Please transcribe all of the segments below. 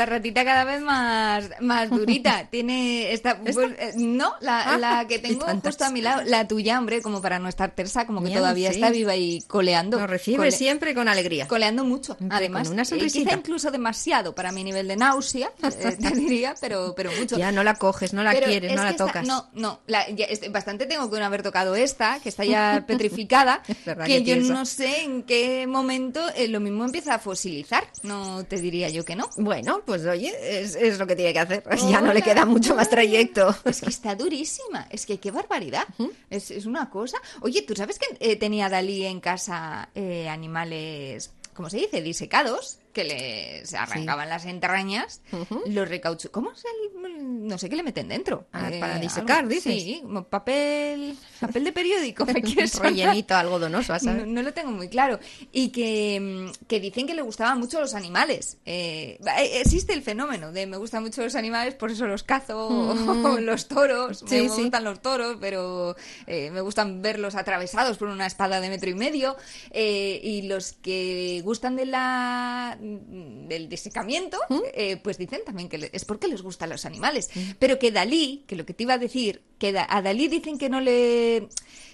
Esta ratita cada vez más, más durita. Tiene esta, pues, eh, no, la, Ah, la que tengo justo a mi lado, la tuya, hombre, como para no estar tersa, como que Bien, todavía sí. está viva y coleando. Lo recibe Cole- siempre con alegría. Coleando mucho, Con además. una Eh, quizá incluso demasiado para mi nivel de náusea, eh, te diría, pero, pero mucho. Ya no la coges, no la Pero quieres, es no la esta- tocas. no, no, la- ya es- bastante tengo que haber tocado esta, que está ya petrificada, Es que, que yo no sé en qué momento eh, lo mismo empieza a fosilizar. No te diría yo que no. Bueno, pues oye, es, es lo que tiene que hacer. Ya no le queda mucho más trayecto. Es que está durísima. Es que qué barbaridad. es, es una cosa. Oye, ¿tú sabes que eh, tenía Dalí en casa eh, animales, ¿cómo se dice? Disecados, que les arrancaban las entrañas, los recauchu... ¿Cómo se No sé qué le meten dentro. Ah, Eh, para disecar, dices. Sí, papel, papel de periódico. ¿me quieres? Rellenito algodonoso, No, ¿sabes? no lo tengo muy claro. Y que, mm, que dicen que le gustaban mucho los animales. Eh, eh, existe el fenómeno de me gustan mucho los animales, por eso los cazo, o los toros. Mm. Sí, me sí. gustan los toros, pero eh, me gustan verlos atravesados por una espada de metro y medio. Y los que gustan de la del disecamiento, ¿Mm? eh, pues dicen también que es porque les gustan los animales. Pero que Dalí, que lo que te iba a decir, que a Dalí dicen que no le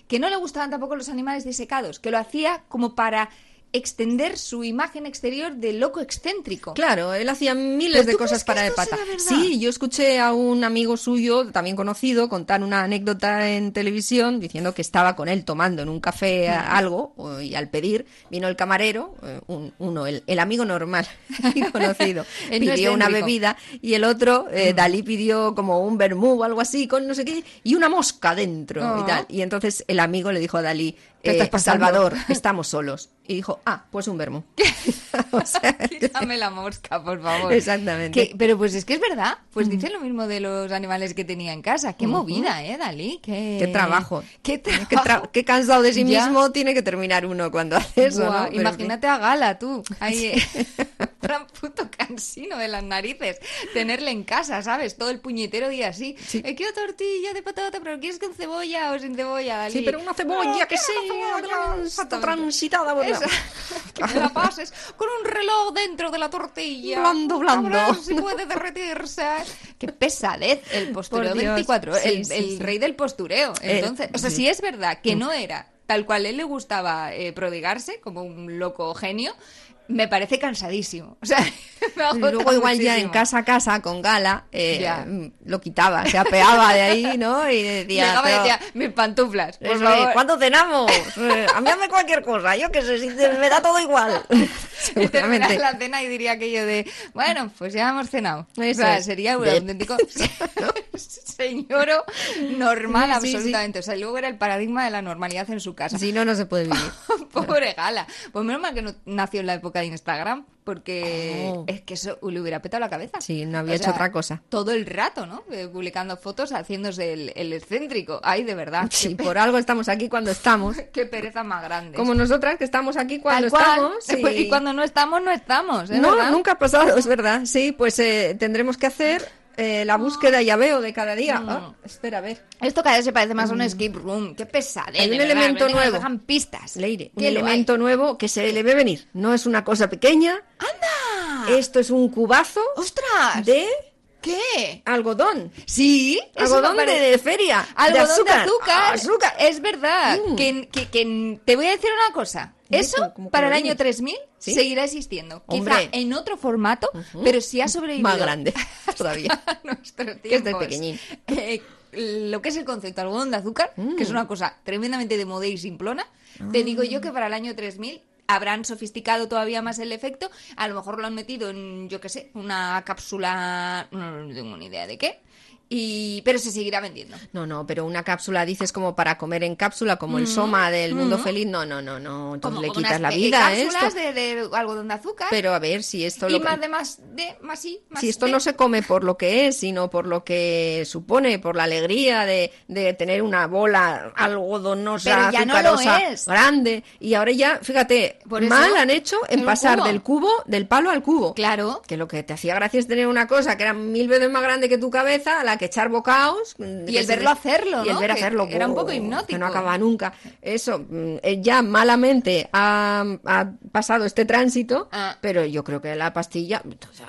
que no le gustaban tampoco los animales disecados, que lo hacía como para extender su imagen exterior de loco excéntrico. Claro, él hacía miles ¿Pero de cosas para de esto pata. será verdad? Sí, yo escuché a un amigo suyo, también conocido, contar una anécdota en televisión diciendo que estaba con él tomando en un café algo y al pedir vino el camarero, eh, un- uno, el, el amigo normal y conocido, pidió una bebida y el otro, eh, Dalí pidió como un vermú o algo así con no sé qué y una mosca dentro Oh. y tal. Y entonces el amigo le dijo a Dalí, ¿Qué eh? Salvador, estamos solos. Y dijo, ah, pues un vermú. O sea, que- Quítame la mosca, por favor. Exactamente. Que- pero pues es que es verdad. Pues dicen lo mismo de los animales que tenía en casa. Qué movida, ¿eh, Dalí? Qué, Qué trabajo. Qué trabajo. Qué, tra- qué cansado de sí Ya. mismo tiene que terminar uno cuando hace eso, ¿no? Imagínate a Gala, tú. Ahí, eh, tan puto cansino de las narices. Tenerle en casa, ¿sabes? Todo el puñetero día así. Sí. Eh, quiero tortilla de patata, pero ¿quieres con cebolla o sin cebolla, Dalí? Sí, pero una cebolla No, que quiero exactamente. transitada por la- que me la pases con un reloj dentro de la tortilla. Blando, blando. Si puede derretirse. Qué pesadez el postureo Por Dios. 24. Sí, el sí, el sí. rey del postureo. Eh, Entonces, o sea, sí. si es verdad que no era tal cual él le gustaba eh, prodigarse, como un loco genio, me parece cansadísimo. O sea, me luego igual ya en casa a casa con gala eh, Ya. mm, lo quitaba, se apeaba de ahí, ¿no? Y decía, Llegaba y pero- decía, mis pantuflas, por favor. ¿Cuándo cenamos? Eh, a mí hazme cualquier cosa, yo que sé, si me da todo igual. Seguramente. la cena y diría aquello de, bueno, pues ya hemos cenado. Eso o sea, es. sería un auténtico señoro normal Sí, sí, sí. absolutamente. O sea, luego era el paradigma de la normalidad en su casa. Si no, no se puede vivir. Pobre Gala. Pues menos mal que no nació en la época de Instagram, porque Oh. es que eso le hubiera petado la cabeza. Sí, no había O hecho sea, otra cosa. Todo el rato, ¿no? Eh, publicando fotos, haciéndose el, el excéntrico. Ay, de verdad. Sí, por algo estamos aquí cuando estamos. qué pereza más grande. Como nosotras que estamos aquí cuando Tal estamos. Pues, Y cuando no estamos, no estamos. ¿eh? No, ¿verdad? nunca ha pasado, es verdad. Sí, pues eh, tendremos que hacer eh, la búsqueda y veo de cada día. Mm. Ah, espera, a ver. Esto cada vez se parece más a un escape room. Qué pesadez. Hay un verdad, elemento nuevo. dejan pistas. Leire, un elemento nuevo que se le ve venir. No es una cosa pequeña. ¡Anda! Esto es un cubazo ¡Ostras! de ¿Qué? algodón. Sí, Algodón de, de feria. Algodón de azúcar. azúcar. Azúcar. Es verdad. Mm. Que, que- que- te voy a decir una cosa. Eso, como- como para el año 3000, ¿Sí? seguirá existiendo. Quizá en otro formato, pero sí ha sobrevivido. Más grande. todavía. nuestros Que es de pequeñín. Eh, lo que es el concepto algodón de azúcar, que es una cosa tremendamente de moda y simplona, te digo yo que para el año 3000 habrán sofisticado todavía más el efecto, a lo mejor lo han metido en, yo qué sé, una cápsula, no, no tengo ni idea de qué, y pero se seguirá vendiendo. No, no, pero una cápsula dices como para comer en cápsula, como el soma del mundo feliz. No, no, no, no. Entonces Como, le quitas la vida a cápsulas esto. de, de algodón de azúcar. Pero a ver, si esto y lo más de más de más sí, más si esto de- no se come por lo que es, sino por lo que supone, por la alegría de, de tener una bola algodonosa, Pero ya no lo azucarosa, es. grande. Y ahora ya, fíjate, Por mal han hecho en pasar cubo. del cubo, del palo al cubo. Claro. Que lo que te hacía gracia es tener una cosa que era mil veces más grande que tu cabeza, a la que echar bocaos. mm, Y el verlo hacerlo, Y el ¿no? ver Que hacerlo. era un poco ¡oh! hipnótico. Que no acaba nunca. Eso, mm, eh, ya malamente ha, ha pasado este tránsito, Ah. pero yo creo que la pastilla.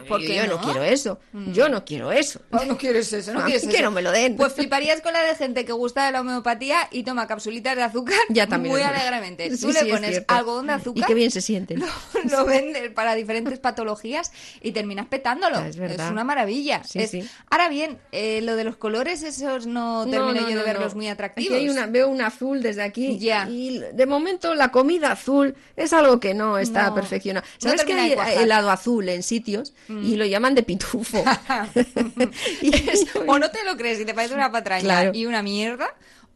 ¿Por yo qué yo no no? quiero eso. Yo no quiero eso. Oh, no quieres eso, no quieres eso. que no me lo den. Pues fliparías con la de gente que gusta de la homeopatía y toma capsulitas de azúcar Ya también muy alegremente. Sí, Tú le sí, pones algodón de Y azúcar, qué bien se sienten. lo, lo vendes para diferentes patologías y terminas petándolo. Ah, es una maravilla. Sí, Es- sí. Ahora bien, eh, lo de los colores, esos no termino no, yo de verlos muy Aquí atractivos. hay una, veo un azul desde aquí. Ya. Y de momento la comida azul es algo que no está perfeccionado. ¿Sabes que hay. Mm. helado azul en sitios y lo llaman de pitufo? Y Es- o no te lo crees y te parece una patraña Claro. y una mierda,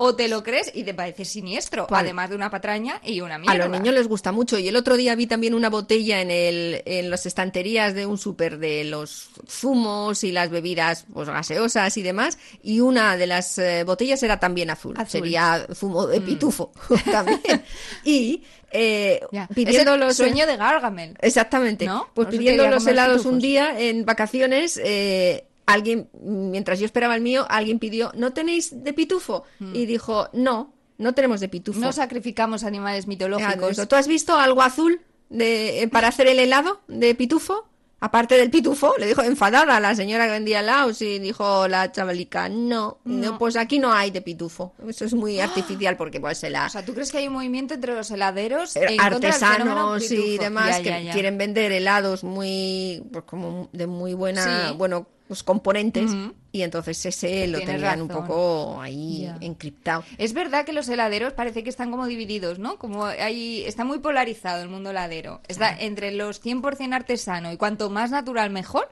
o te lo crees y te parece siniestro, además de una patraña y una mierda. A los niños les gusta mucho. Y el otro día vi también una botella en, el, en las estanterías de un súper de los zumos y las bebidas pues, gaseosas y demás. Y una de las eh, botellas era también azul. Azul. Mm. Sería zumo de pitufo también. Y eh, pidiendo los... sueño de Gargamel. Exactamente. ¿No? Pues pidiendo los helados pitufos. un día en vacaciones, eh, alguien, mientras yo esperaba el mío, alguien pidió, ¿no tenéis de pitufo? Y dijo, no, no tenemos de pitufo. No sacrificamos animales Ah, mitológicos. ¿Tú has visto algo azul de, eh, para hacer el helado de pitufo? Aparte del pitufo, le dijo enfadada a la señora que vendía helados y dijo la chavalica, no, no, pues aquí no hay de pitufo. Eso es muy artificial porque pues se la... O sea, ¿tú crees que hay un movimiento entre los heladeros fenómeno artesanos y demás Ya, que ya, quieren vender helados muy pues como de muy buena Sí. bueno pues componentes. Y entonces ese lo Tienes tenían un poco ahí encriptado Es verdad que los heladeros parece que están como divididos, ¿no? Como hay, está muy polarizado el mundo heladero. Está entre los 100% artesano y cuanto más natural mejor,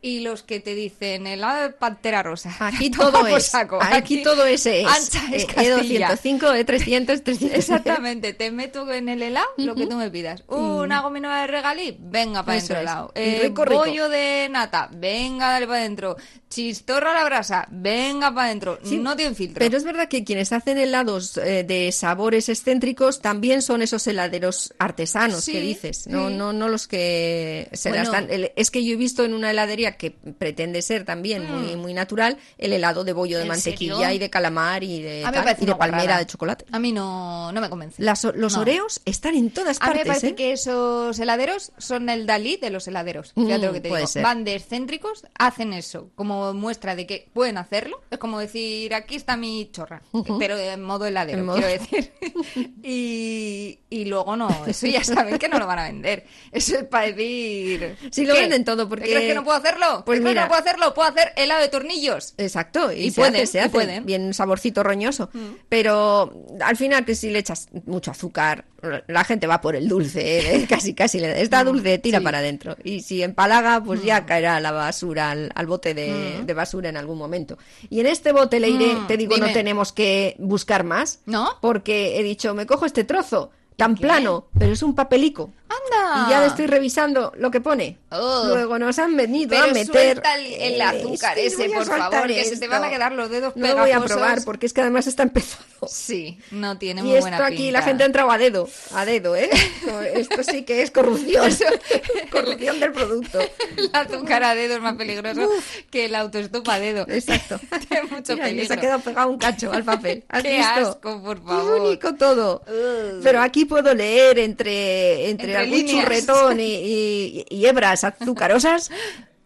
y los que te dicen helado de pantera rosa. aquí todo es saco. aquí, todo ese es Ancha es Eh, Castilla. E205 E300 300 Exactamente, te meto en el helado lo que tú me pidas. Una gominola de regalí, venga para. Eso dentro es. helado. Eh, rico, rico. bollo de nata, venga, dale para adentro. Chistorra a la brasa, venga para adentro. Sí, no tiene filtro. Pero es verdad que quienes hacen helados eh, de sabores excéntricos también son esos heladeros artesanos Sí, que dices, no, sí. no, no los que se Bueno. las dan. Es que yo he visto en una heladería que pretende ser también muy, muy natural el helado de bollo de Mm. ¿En mantequilla serio? y de calamar y de, tal, y palmera de chocolate. A mí no, no me convence. Las los No. oreos están en todas A mí partes. me parece ¿eh? que esos heladeros son el Dalí de los heladeros. Fíjate Mm, lo que te digo. ser. Van de excéntricos, hacen eso como muestra de que pueden hacerlo. Es como decir, aquí está mi chorra, pero en modo heladero, En modo- quiero decir. y, y luego no, eso ya saben que no lo van a vender. Eso es para decir... Sí, lo venden todo, porque- ¿Te ¿Crees que no puedo hacerlo? Pues ¿Te crees que mira- no puedo hacerlo? Puedo hacer helado de tornillos. Exacto, y, Y se pueden, hace, se y hace pueden. bien saborcito roñoso. Pero al final que si le echas mucho azúcar, la gente va por el dulce, ¿eh? casi casi le está dulce, tira sí. para adentro. Y si empalaga, pues ya caerá a la basura, al, al bote de, de basura en algún momento. Y en este bote le iré, Mm, te digo, no tenemos que buscar más. ¿No? Porque he dicho, me cojo este trozo tan plano, pero es un papelico. ¡Anda! Y ya estoy revisando lo que pone. Oh. Luego nos han venido Pero a meter. el, el Eh, azúcar es que ese, por favor, que se te esto. van a quedar los dedos No lo voy a probar porque es que además está empezado. Sí, no tiene Y muy esto buena aquí pinta. la gente ha entrado a dedo, a dedo, ¿eh? Esto sí que es corrupción. corrupción del producto. El azúcar a dedo es más peligroso que el autoestop a dedo. Exacto. Tiene mucho Mira, y peligro. se ha quedado pegado un cacho al papel. ¿Has Qué visto? asco, por Qué favor. bonito todo. Ugh. Pero aquí puedo leer entre, entre, Entre algún líneas. churretón y, y- y hebras azucarosas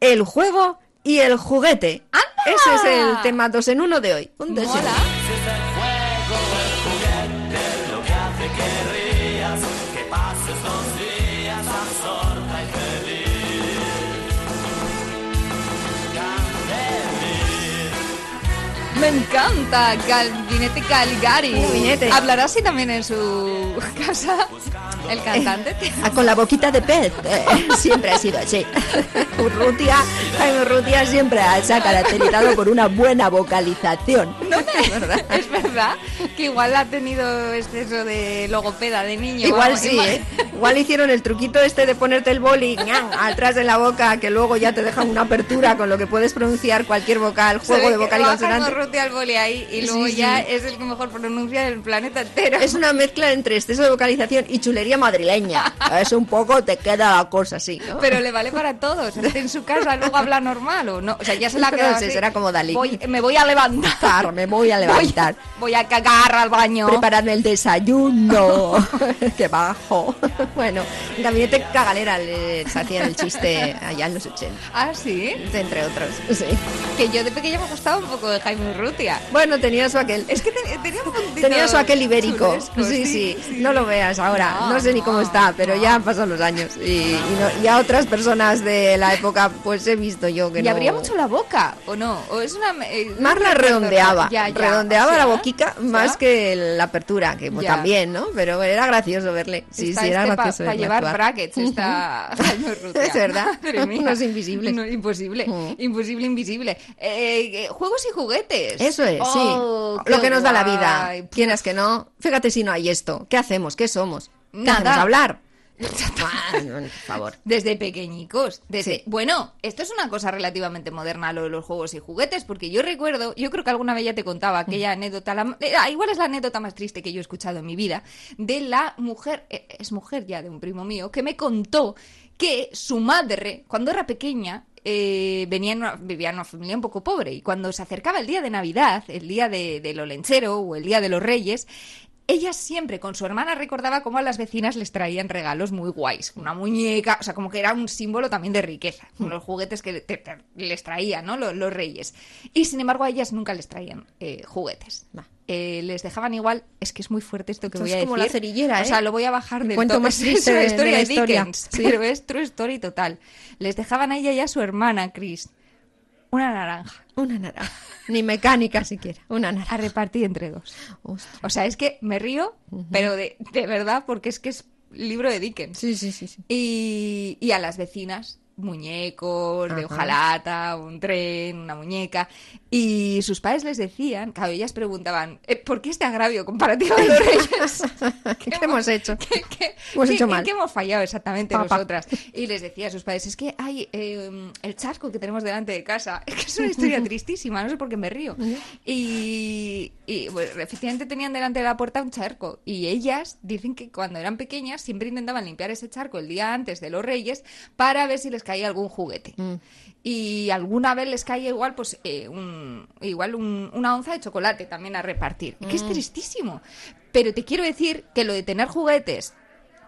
el juego y el juguete. Ese es el tema dos en uno de hoy. Un Me encanta Gabinete Caligari. Gabinete. ¿Hablará así también en su casa el cantante? Ah, con la boquita de pez. eh, siempre ha sido así. Urrutia, Urrutia siempre se ha caracterizado por una buena vocalización. Es verdad. Es verdad que igual ha tenido exceso de logopeda de niño. Igual vamos, sí, igual- ¿eh? Igual hicieron el truquito este de ponerte el boli atrás de la boca, que luego ya te dejan una apertura con lo que puedes pronunciar cualquier vocal, juego de vocal y consonante. Urrutia al boli ahí y Sí, luego sí. ya es el que mejor pronuncia del planeta entero. Es una mezcla entre exceso de vocalización y chulería madrileña. Es un poco, te queda la cosa así, ¿no? Pero le vale para todos. En su casa, luego habla normal o no. O sea, ya se la ha No sé, así. será como Dalí. Voy- me voy a levantar. me voy a levantar. Voy, voy a cagar al baño. Prepararme el desayuno. que bajo. bueno, en Gabinete Cagalera les hacían el chiste allá en los 80. Ah, sí. Entre otros. Sí. Que yo de pequeña me gustaba un poco de Jaime Urrutia. Bueno, tenía su aquel. Es que te- tenía un puntito Tenía su aquel ibérico. chulesco, Sí, sí, No lo veas ahora. No, No, sé ni cómo no, está, pero no. ya han pasado los años. Y, y no- y a otras personas de la época, pues he visto yo que Y no. abría mucho la boca, ¿o no? ¿O es una, eh, Más no la redondeaba, nada. Ya, ya. redondeaba ¿Sí, la boquica ¿Sí, más que la apertura, que pues, también, ¿no? Pero era gracioso verle. Sí, Está sí, era este gracioso Para llevar actuar. brackets está Jaime Urrutia. Es verdad. Madre mía. Unos invisibles. No, imposible, Mm. imposible, invisible. Eh, eh, juegos y juguetes. Eso es, Oh, sí. qué Lo que nos da la vida. Quieras que no. Fíjate si no hay esto. ¿Qué hacemos? ¿Qué somos? ¿Qué Nada. hacemos? ¿Hablar? Por favor. Desde pequeñicos. Desde... Sí. Bueno, esto es una cosa relativamente moderna, lo de los juegos y juguetes, porque yo recuerdo, yo creo que alguna vez ya te contaba aquella anécdota, la- eh, ah, igual es la anécdota más triste que yo he escuchado en mi vida, de la mujer, eh, es mujer ya de un primo mío, que me contó que su madre, cuando era pequeña, eh, venía en una- vivía en una familia un poco pobre. Y cuando se acercaba el día de Navidad, el día de, lo lenchero o el día de los Reyes, ella siempre con su hermana recordaba cómo a las vecinas les traían regalos muy guays. Una muñeca, o sea, como que era un símbolo también de riqueza. Los juguetes que te- te- les traían, ¿no? Los, los reyes. Y sin embargo a ellas nunca les traían eh, juguetes. Eh, les dejaban igual, es que es muy fuerte esto que voy es a como decir. la cerillera, O ¿eh? sea, lo voy a bajar del cuento todo. más Es triste de- de historia la de, historia. Dickens, Sí. pero es true story total. Les dejaban a ella y a su hermana, Chris, una naranja Una naranja. Ni mecánica siquiera. Una a naranja. repartir entre dos. O sea, es que me río, pero de, de verdad, porque es que es libro de Dickens. Sí, sí, sí. sí. Y, y a las vecinas, muñecos, de hojalata, un tren, una muñeca. Y sus padres les decían, claro, ellas preguntaban, "Eh, ¿por qué este agravio comparativo de los reyes? ¿Qué hemos hecho? ¿Qué, qué- Hemos qué- hecho mal. qué hemos fallado exactamente Papá. nosotras? Y les decía a sus padres, es que hay eh, el charco que tenemos delante de casa. Es que es una historia tristísima, no sé por qué me río. Y, y, bueno, efectivamente tenían delante de la puerta un charco. Y ellas dicen que cuando eran pequeñas siempre intentaban limpiar ese charco el día antes de los reyes para ver si les caía algún juguete. Mm. Y alguna vez les caía igual, pues, eh, un, igual un- una onza de chocolate también a repartir. Que Mm. es tristísimo. Pero te quiero decir que lo de tener juguetes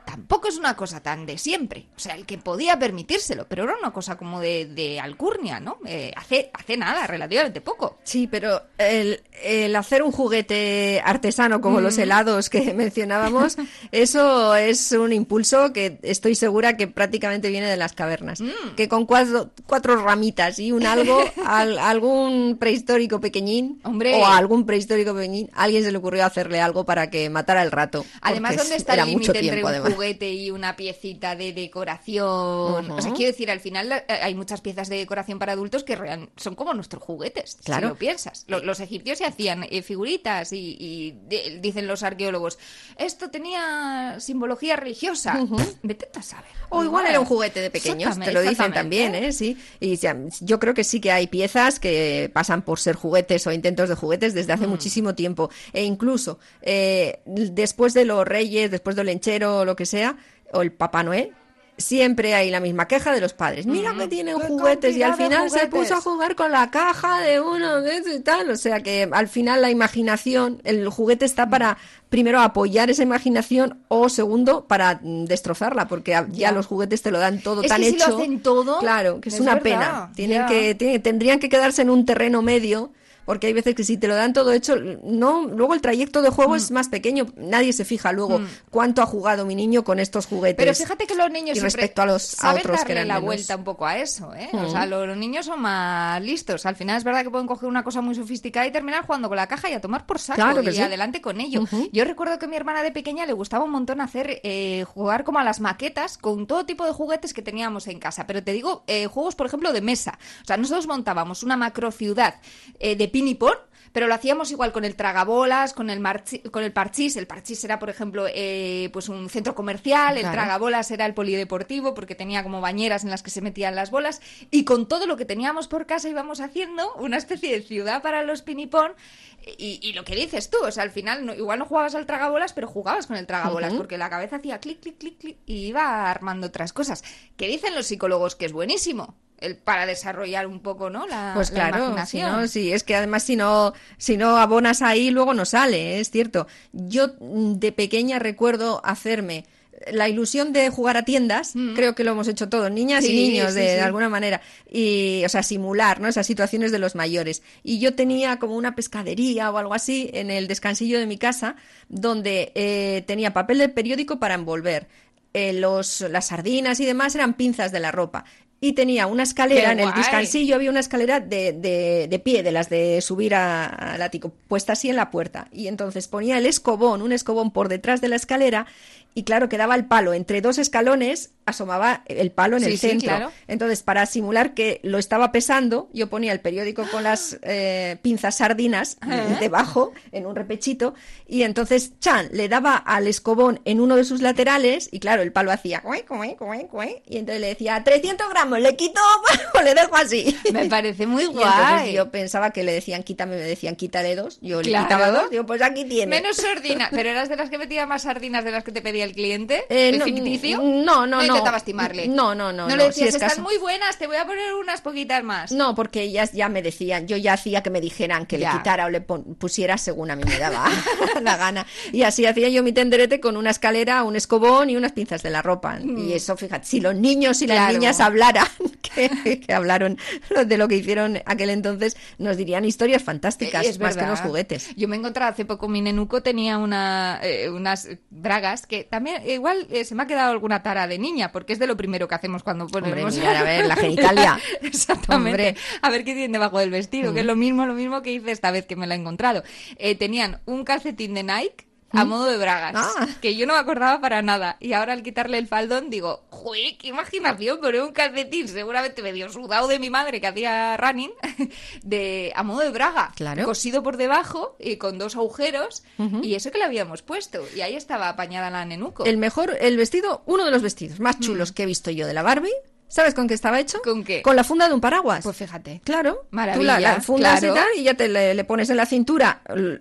tampoco es una cosa tan de siempre. O sea, el que podía permitírselo, pero era una cosa como de, de alcurnia, ¿no? Eh, hace, hace nada, relativamente poco. Sí, pero el, el hacer un juguete artesano como los helados que mencionábamos, eso es un impulso que estoy segura que prácticamente viene de las cavernas. Que con cuatro, cuatro ramitas y un algo, al- algún prehistórico pequeñín Hombre. o a algún prehistórico pequeñín, a alguien se le ocurrió hacerle algo para que matara el rato. Además, ¿dónde está el límite entre un además. Juguete y una piecita de decoración? O sea, quiero decir, al final eh, hay muchas piezas de decoración para adultos que real- son como nuestros juguetes, Claro. si lo piensas. Lo- los egipcios se hacían eh, figuritas y, y de- dicen los arqueólogos, esto tenía simbología religiosa. Pff, Vete a saber. O igual era un juguete de pequeños, te lo dicen también, ¿eh? Sí. Y ya- yo creo que sí que hay piezas que pasan por ser juguetes o intentos de juguetes desde Mm. hace muchísimo tiempo. E incluso eh, después de los reyes, después del lenchero lo que sea, o el Papá Noel, siempre hay la misma queja de los padres. Mira que tienen ¡Qué juguetes y al final se puso a jugar con la caja de uno de eso y tal. O sea que al final la imaginación, el juguete está para primero apoyar esa imaginación o segundo para destrozarla porque ya, Ya. los juguetes te lo dan todo Es tan que si lo hecho. hacen todo, claro, que es, es una verdad, pena. Tienen que tienen- tendrían que quedarse en un terreno medio porque hay veces que si te lo dan todo hecho, no, luego el trayecto de juego es más pequeño, nadie se fija luego cuánto ha jugado mi niño con estos juguetes. Pero fíjate que los niños y respecto a los a otros que darle eran la menos. vuelta un poco a eso, ¿eh? O sea, los, los niños son más listos. Al final es verdad que pueden coger una cosa muy sofisticada y terminar jugando con la caja y a tomar por saco Claro que y sí. adelante con ello. Yo recuerdo que a mi hermana de pequeña le gustaba un montón hacer eh, jugar como a las maquetas con todo tipo de juguetes que teníamos en casa. Pero te digo, eh, juegos, por ejemplo, de mesa. O sea, nosotros montábamos una macro ciudad eh, de pin y pon, pero lo hacíamos igual con el tragabolas, con el, marchi- con el parchís. El parchís era, por ejemplo, eh, pues un centro comercial, el Claro. tragabolas era el polideportivo porque tenía como bañeras en las que se metían las bolas. Y con todo lo que teníamos por casa íbamos haciendo una especie de ciudad para los pinipón. Y, y lo que dices tú, o sea, al final no- igual no jugabas al tragabolas, pero jugabas con el tragabolas porque la cabeza hacía clic, clic, clic, clic y iba armando otras cosas. Que dicen los psicólogos que es buenísimo. El, para desarrollar un poco, ¿no? La, Pues la claro, si no, sí, es que además si no, si no abonas ahí, luego no sale, es cierto. Yo mm, de pequeña recuerdo hacerme la ilusión de jugar a tiendas, creo que lo hemos hecho todos, niñas y Mm. Sí, niños, sí, de, alguna manera, y, o sea, simular, ¿no? Esas situaciones de los mayores. Y yo tenía como una pescadería o algo así en el descansillo de mi casa, donde eh, tenía papel de periódico para envolver. Eh, los, las sardinas y demás eran pinzas de la ropa. Y tenía una escalera ¡Qué en el descansillo, había una escalera de, de- de pie, de las de subir a- al ático, puesta así en la puerta. Y entonces ponía el escobón, un escobón por detrás de la escalera, y claro, quedaba el palo entre dos escalones, asomaba el palo en Sí, el sí, centro. claro. Entonces, para simular que lo estaba pesando, yo ponía el periódico con las eh, pinzas sardinas debajo, en un repechito, y entonces Chan le daba al escobón en uno de sus laterales, y claro, el palo hacía, y entonces le decía, 300 gramos, le quito o le dejo así. Me parece muy guay. yo pensaba que le decían, quítame, me decían, quítale dos. Yo le quitaba dos, digo, pues aquí tiene. Menos sardinas. ¿Pero eras de las que metía más sardinas de las que te pedía el cliente? Eh, ¿El no, ficticio? no, no, no. intentabas timarle? No, no, no. No, no, le si decías, es están caso- muy buenas, te voy a poner unas poquitas más. No, porque ellas ya me decían, yo ya hacía que me dijeran que Ya. le quitara o le pusiera según a mí me daba la gana. Y así hacía yo mi tenderete con una escalera, un escobón y unas pinzas de la ropa. Y eso, fíjate, si los niños y las Mm. Claro. niñas hablaran, que, que hablaron de lo que hicieron aquel entonces, nos dirían historias fantásticas, Eh, es más que verdad. unos juguetes. Yo me he encontrado hace poco, mi nenuco tenía una, eh, unas bragas que también, igual eh, se me ha quedado alguna tara de niña, porque es de lo primero que hacemos cuando ponemos... mirar, a ver, la genitalia. Exactamente. Hombre. A ver qué tienen debajo del vestido, que es lo mismo, lo mismo que hice esta vez que me la he encontrado. Eh, tenían un calcetín de Nike a modo de bragas, Ah. que yo no me acordaba para nada. Y ahora al quitarle el faldón digo, ¡juy, qué imaginación! Poner un calcetín, seguramente medio sudado de mi madre que hacía running, de, a modo de braga, Claro. cosido por debajo y con dos agujeros, y eso que le habíamos puesto. Y ahí estaba apañada la nenuco. El mejor, el vestido, uno de los vestidos más chulos que he visto yo de la Barbie. ¿Sabes con qué estaba hecho? ¿Con qué? Con la funda de un paraguas. Pues fíjate. Claro, Maravilla, tú la, la fundas claro. y tal, y ya te le, le pones en la cintura el,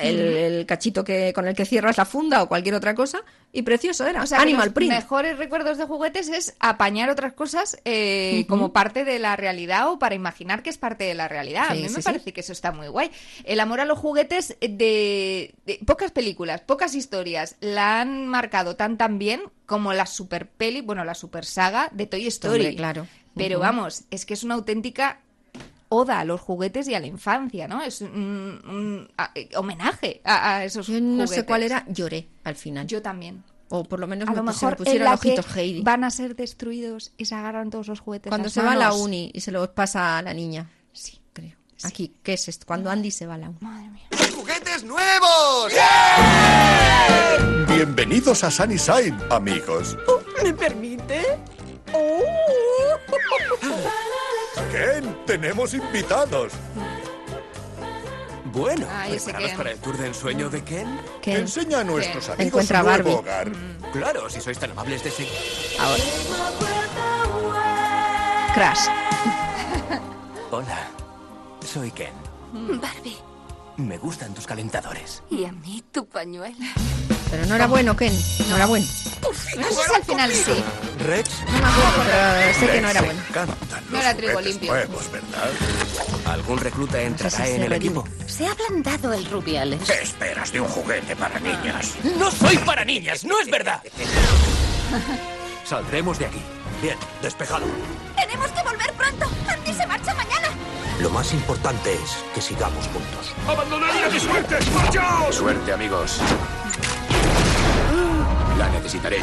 el- el cachito que con el que cierras la funda o cualquier otra cosa, y precioso era. O sea, que Animal los print. mejores recuerdos de juguetes es apañar otras cosas eh, como parte de la realidad o para imaginar que es parte de la realidad. a Sí, mí me sí. parece que eso está muy guay. El amor a los juguetes de, de pocas películas, pocas historias la han marcado tan tan bien como la super peli, bueno, la super saga de Toy Story. Hombre, claro. Pero vamos, es que es una auténtica oda a los juguetes y a la infancia, ¿no? Es un, un, a- eh, homenaje a, a esos Yo no sé cuál era, lloré al final. Yo también. o por lo menos A me lo mejor en pusieron la ojitos que Heidi. van a ser destruidos y se agarran todos los juguetes. Cuando las se va a la uni y se lo pasa a la niña. Sí. Creo. Aquí, ¿qué es esto? Cuando Andy se va a la uni. Madre mía. ¡Juguetes nuevos! Bienvenidos a Sunnyside, amigos. ¿Me permite? Ken, tenemos invitados. Bueno, Ay, ese ¿preparados Ken. para el tour de ensueño de Ken? ¿Qué? Enseña a nuestros Ken. amigos Encuentra su nuevo Barbie. hogar. Claro, si sois tan amables de seguir. Ahora. Crash. Hola, soy Ken. Barbie. Me gustan tus calentadores. Y a mí tu pañuelo. Pero no era bueno, Ken. No era bueno. No sé si al final sí. Rex, No me acuerdo, pero sé que no era bueno. No era trigo limpio. ¿verdad? ¿algún recluta entrará sé si en el equipo? Se ha ablandado el rubiales. ¿Qué esperas de un juguete para niñas? ¡No soy para niñas! ¡No es verdad! Saldremos de aquí. Bien, despejado. ¡Tenemos que volver pronto! ¡Andy se marcha mañana! Lo más importante es que sigamos juntos. ¡Abandonaría mi suerte! ¡Marchaos! Suerte, amigos. La necesitaréis.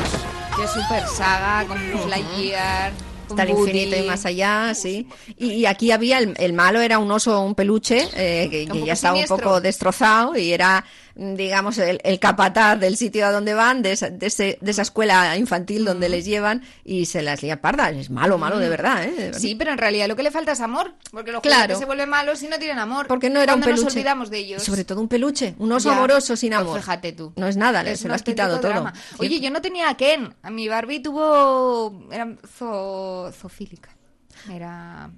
Que super saga con Buzz Lightyear. Hasta el infinito y más allá, sí. Y, y aquí había, el, el malo era un oso, un peluche, eh, que, ya estaba siniestro. un poco destrozado y era, digamos, el, el capataz del sitio a donde van, de esa, de, ese- de esa escuela infantil donde les llevan y se las lía parda. Es malo, malo de verdad, ¿eh? Sí, pero en realidad lo que le falta es amor. Porque los Claro. juguetes se vuelven malos si no tienen amor. Porque no era un peluche. nos olvidamos de ellos. Sobre todo un peluche, un oso Ya. amoroso sin Pues amor. fíjate tú. No es nada, Es se lo has quitado todo. Oye, yo no tenía a Ken. A mi Barbie tuvo... Era zo- zoofílica. Era...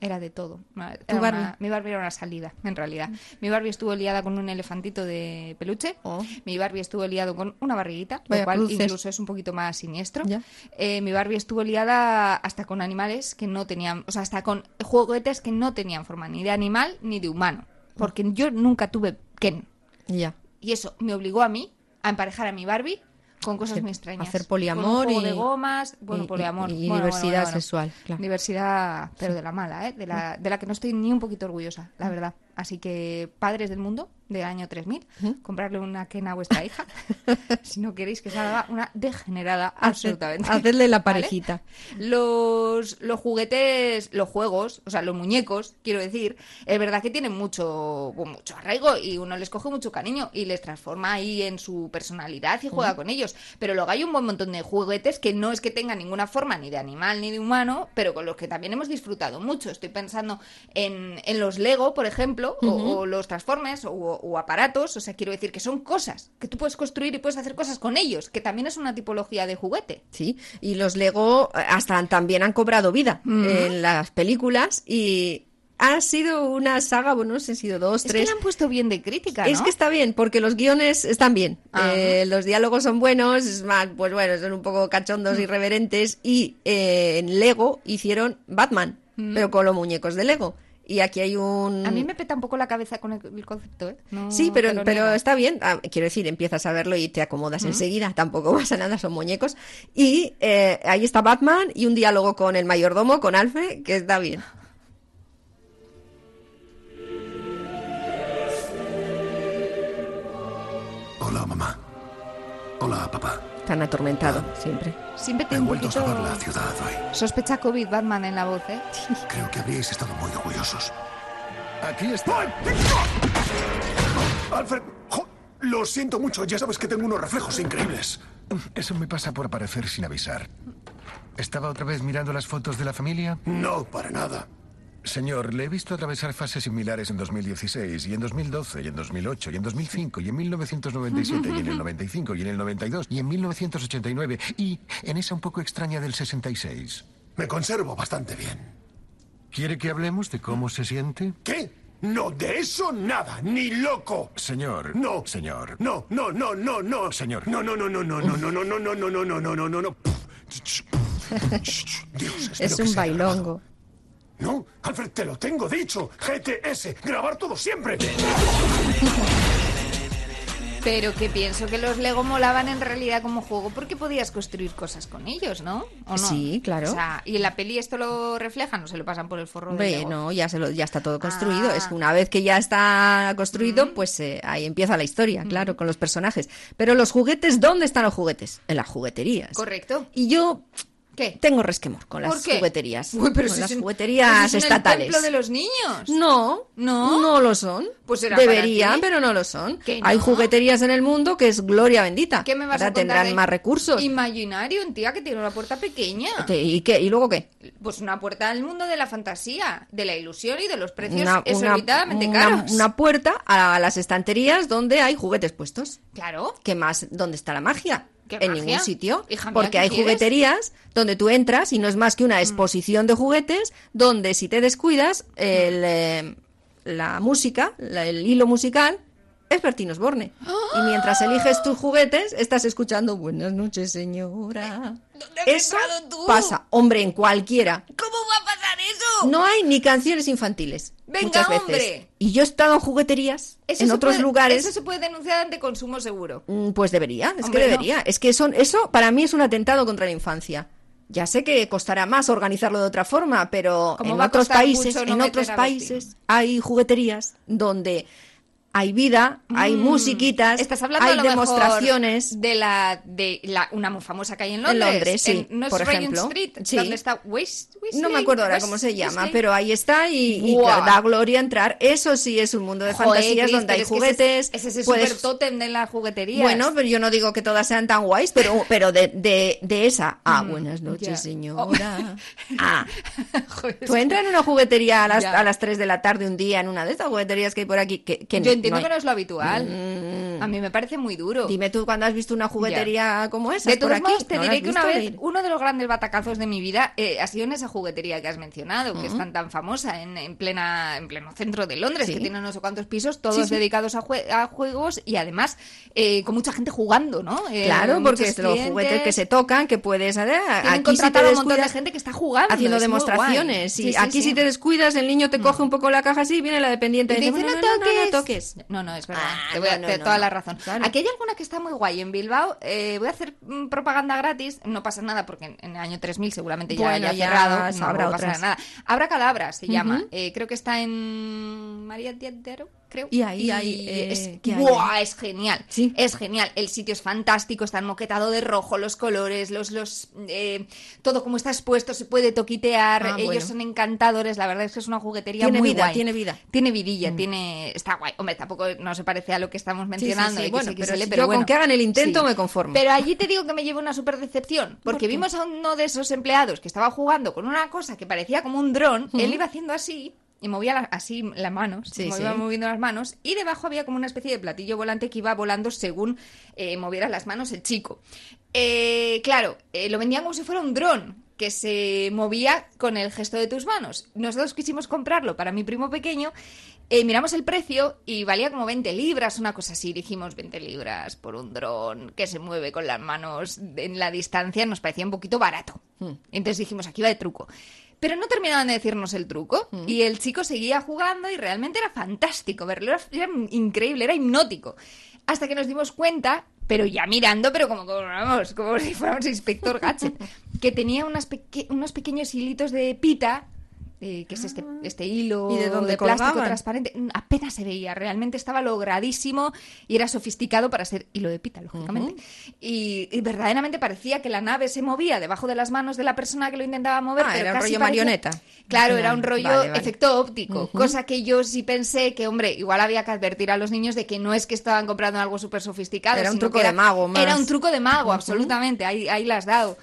Era de todo. Era ¿Tu Barbie? una- mi Barbie era una salida, en realidad. Mi Barbie estuvo liada con un elefantito de peluche. Mi Barbie estuvo liado con una barriguita, lo Oh. Vaya cual cruces. incluso es un poquito más siniestro. Eh, mi Barbie estuvo liada hasta con animales que no tenían, o sea, hasta con juguetes que no tenían forma ni de animal ni de humano. Porque yo nunca tuve Ken. Ya. Y eso me obligó a mí a emparejar a mi Barbie con cosas Hacer- muy extrañas. hacer poliamor Con un juego y- de gomas, bueno, y- poliamor. y- y Bueno, bueno, diversidad bueno. sexual, claro. Diversidad, pero de la mala, ¿eh? De la, de la que no estoy ni un poquito orgullosa, la verdad. Así que, padres del mundo, del año 3000, comprarle una Ken a vuestra hija, si no queréis que salga una degenerada, absolutamente. Hacedle la ¿Vale? parejita. Los, los juguetes, los juegos, o sea, los muñecos, quiero decir, es verdad que tienen mucho, mucho arraigo y uno les coge mucho cariño y les transforma ahí en su personalidad y juega con ellos. Pero luego hay un buen montón de juguetes que no es que tengan ninguna forma ni de animal ni de humano, pero con los que también hemos disfrutado mucho. Estoy pensando en, en los Lego, por ejemplo, o- o, los Transformers o, o aparatos. O sea, quiero decir que son cosas que tú puedes construir y puedes hacer cosas con ellos, que también es una tipología de juguete. Sí, y los Lego eh, hasta también han cobrado vida en las películas y ha sido una saga, bueno, no sé, han sido dos, Es que tres. le han puesto bien de crítica, Es que está bien, porque los guiones están bien. Eh, los diálogos son buenos, es más, pues bueno, son un poco cachondos, irreverentes. Y eh, en Lego hicieron Batman, pero con los muñecos de Lego. Y aquí hay un. A mí me peta un poco la cabeza con el, concepto, ¿eh? No Sí, pero, pero está bien. Ah, quiero decir, empiezas a verlo y te acomodas enseguida. Tampoco pasa nada, son muñecos. Y eh, ahí está Batman y un diálogo con el mayordomo, con Alfred, que está bien. Hola, mamá. Hola, papá. Tan atormentado, siempre. Siempre He tiene un vuelto a salvar la ciudad hoy. Sospecha COVID Batman en la voz, ¿eh? Creo que habríais estado muy orgullosos. Aquí está. Alfred, jo, lo siento mucho. Ya sabes que tengo unos reflejos increíbles. Eso me pasa por aparecer sin avisar. ¿Estaba otra vez mirando las fotos de la familia? No, para nada. Señor, le he visto atravesar fases similares en 2016, y en 2012, y en 2008, y en 2005, y en 1997, y en el 95, y en el 92, y en 1989, y en esa un poco extraña del 66. Me conservo bastante bien. ¿Quiere que hablemos de cómo se siente? ¿Qué? No, de eso nada, ni loco. Señor. No. Señor. No, no, no, no, no. Señor. No, no, no, no, no, no, no, no, no, no, no, no, no, no, no, no, no. Dios, Es un bailongo. No, Alfred, te lo tengo dicho. GTS, grabar todo siempre. Pero que pienso que los Lego molaban en realidad como juego porque podías construir cosas con ellos, ¿no? ¿O no? Sí, claro. O sea, ¿y en la peli esto lo reflejan o se lo pasan por el forro de Hombre, Lego? no, ya, se lo, ya está todo construido. Ah. Es que una vez que ya está construido, pues eh, ahí empieza la historia, claro, con los personajes. Pero los juguetes, ¿dónde están los juguetes? En las jugueterías. Correcto. Y yo ¿Qué? tengo resquemor con ¿Por las qué? jugueterías. Uy, pero con si las jugueterías pero si son estatales. el templo de los niños. No, ¿No? no lo son. Pues será Deberían, pero no lo son. Hay jugueterías en el mundo que es gloria bendita. ¿Qué me vas Ahora a tendrán más recursos. Imaginarium, tía, que tiene una puerta pequeña. ¿Qué- ¿Y qué? ¿Y luego qué? Pues una puerta al mundo de la fantasía, de la ilusión y de los precios Una, una- exorbitadamente una- caros. una puerta a las estanterías donde hay juguetes puestos. Claro. ¿Qué más? ¿Dónde está la magia? ¿Qué en magia? ningún sitio. Hija Porque ¿qué hay quieres? jugueterías donde tú entras y no es más que Mm. una exposición de juguetes donde si te descuidas, el, eh, la música, la- el hilo musical, es Bertín Osborne. Y mientras eliges tus juguetes, estás escuchando Buenas noches, señora. ¿Dónde has Eso tú? pasa, hombre, en cualquiera. ¿Cómo va a pasar eso? No hay ni canciones infantiles. Venga, muchas veces. hombre. Y yo he estado en jugueterías, Eso en otros puede- lugares. Eso se puede denunciar ante consumo seguro. Mm, Pues debería, es Hombre, que no. debería. Es que son, eso para mí es un atentado contra la infancia. Ya sé que costará más organizarlo de otra forma, pero en otros países, no en otros países hay jugueterías donde hay vida, hay musiquitas, Mm. Estás hablando hay a lo mejor demostraciones. de la de la una muy famosa que hay en Londres. Londres, sí, En- no es por ejemplo. Street, Sí. donde está West, No me acuerdo ahora cómo se llama, pero ahí está y, da gloria entrar. Eso sí es un mundo de fantasías donde hay juguetes. Ese es el puedes- super tótem de la juguetería. Bueno, pero yo no digo que todas sean tan guays, pero, pero de, de, de esa. Ah, buenas noches, Mm, ya. señora. Ah, Joder, tú entras en una juguetería a las, Ya. a las 3 de la tarde un día en una de estas jugueterías que hay por aquí. Que, que entiendo no hay- que no es lo habitual. A mí me parece muy duro. Dime tú cuando has visto una juguetería como esa. De todos modos, te ¿No la diré que una vez uno de los grandes batacazos de mi vida eh, ha sido en esa juguetería que has mencionado, que es tan, tan famosa en, en plena en pleno centro de Londres, Sí. que tiene no sé cuántos pisos, todos Sí, sí. dedicados a, jue- a juegos y además eh, con mucha gente jugando, ¿no? Eh, Claro, porque es los juguetes que se tocan, que puedes... Aquí si te un montón de gente que está jugando. haciendo es demostraciones. y aquí si te descuidas, el niño te coge un poco la caja así, viene la dependiente Y y dice, dice, no, no, no, no, no, toques. No, no, es verdad. Ah, te voy a no, no, te- no, toda la razón. Claro. Aquí hay alguna que está muy guay. En Bilbao eh, voy a hacer mm, propaganda gratis. No pasa nada porque en, en el año 3000 seguramente ya Bueno, haya ya cerrado. No habrá nada. Abra Cadabra se llama. Eh, creo que está en María Dietero, creo. Y ahí hay, eh, es, ¿qué hay ¡buah! es genial. Sí. Es genial. El sitio es fantástico. Está enmoquetado de rojo, los colores, los, los eh, todo como está expuesto, se puede toquitear. Ah, Ellos bueno. son encantadores. La verdad es que es una juguetería Tiene muy vida, guay. tiene vida. Mm. Tiene vidilla, tiene está guay. Hombre, tampoco no se parece a lo que estamos mencionando. sí, bueno, pero yo con bueno, que hagan el intento me conformo. Pero allí te digo que me llevo una super decepción, porque vimos a uno de esos empleados que estaba jugando con una cosa que parecía como un dron, él iba haciendo así y movía la- así las manos, Sí, mo- sí. iba moviendo las manos y debajo había como una especie de platillo volante que iba volando según eh, moviera las manos el chico. Eh, claro, eh, lo vendían como si fuera un dron que se movía con el gesto de tus manos. Nosotros quisimos comprarlo para mi primo pequeño, eh, miramos el precio y valía como 20 libras, una cosa así. Dijimos 20 libras por un dron que se mueve con las manos en la distancia, nos parecía un poquito barato. Entonces dijimos, aquí va de truco. Pero no terminaban de decirnos el truco. Y el chico seguía jugando y realmente era fantástico. Verlo, era, era increíble, era hipnótico. Hasta que nos dimos cuenta, pero ya mirando, pero como, como, vamos, como si fuéramos inspector gadget, que tenía unas peque- unos pequeños hilitos de pita, eh, que es este, este hilo Ah. ¿Y de dónde plástico colgaban? transparente, mm, apenas se veía, realmente estaba logradísimo y era sofisticado para ser hilo de pita, lógicamente. y, y verdaderamente parecía que la nave se movía debajo de las manos de la persona que lo intentaba mover. Ah, pero era un rollo parecía- marioneta. Claro, era un rollo Vale, vale. efecto óptico, cosa que yo sí pensé que, hombre, igual había que advertir a los niños de que no es que estaban comprando algo súper sofisticado. Era un sino truco que de mago más. Era un truco de mago, absolutamente, ahí, ahí la has dado.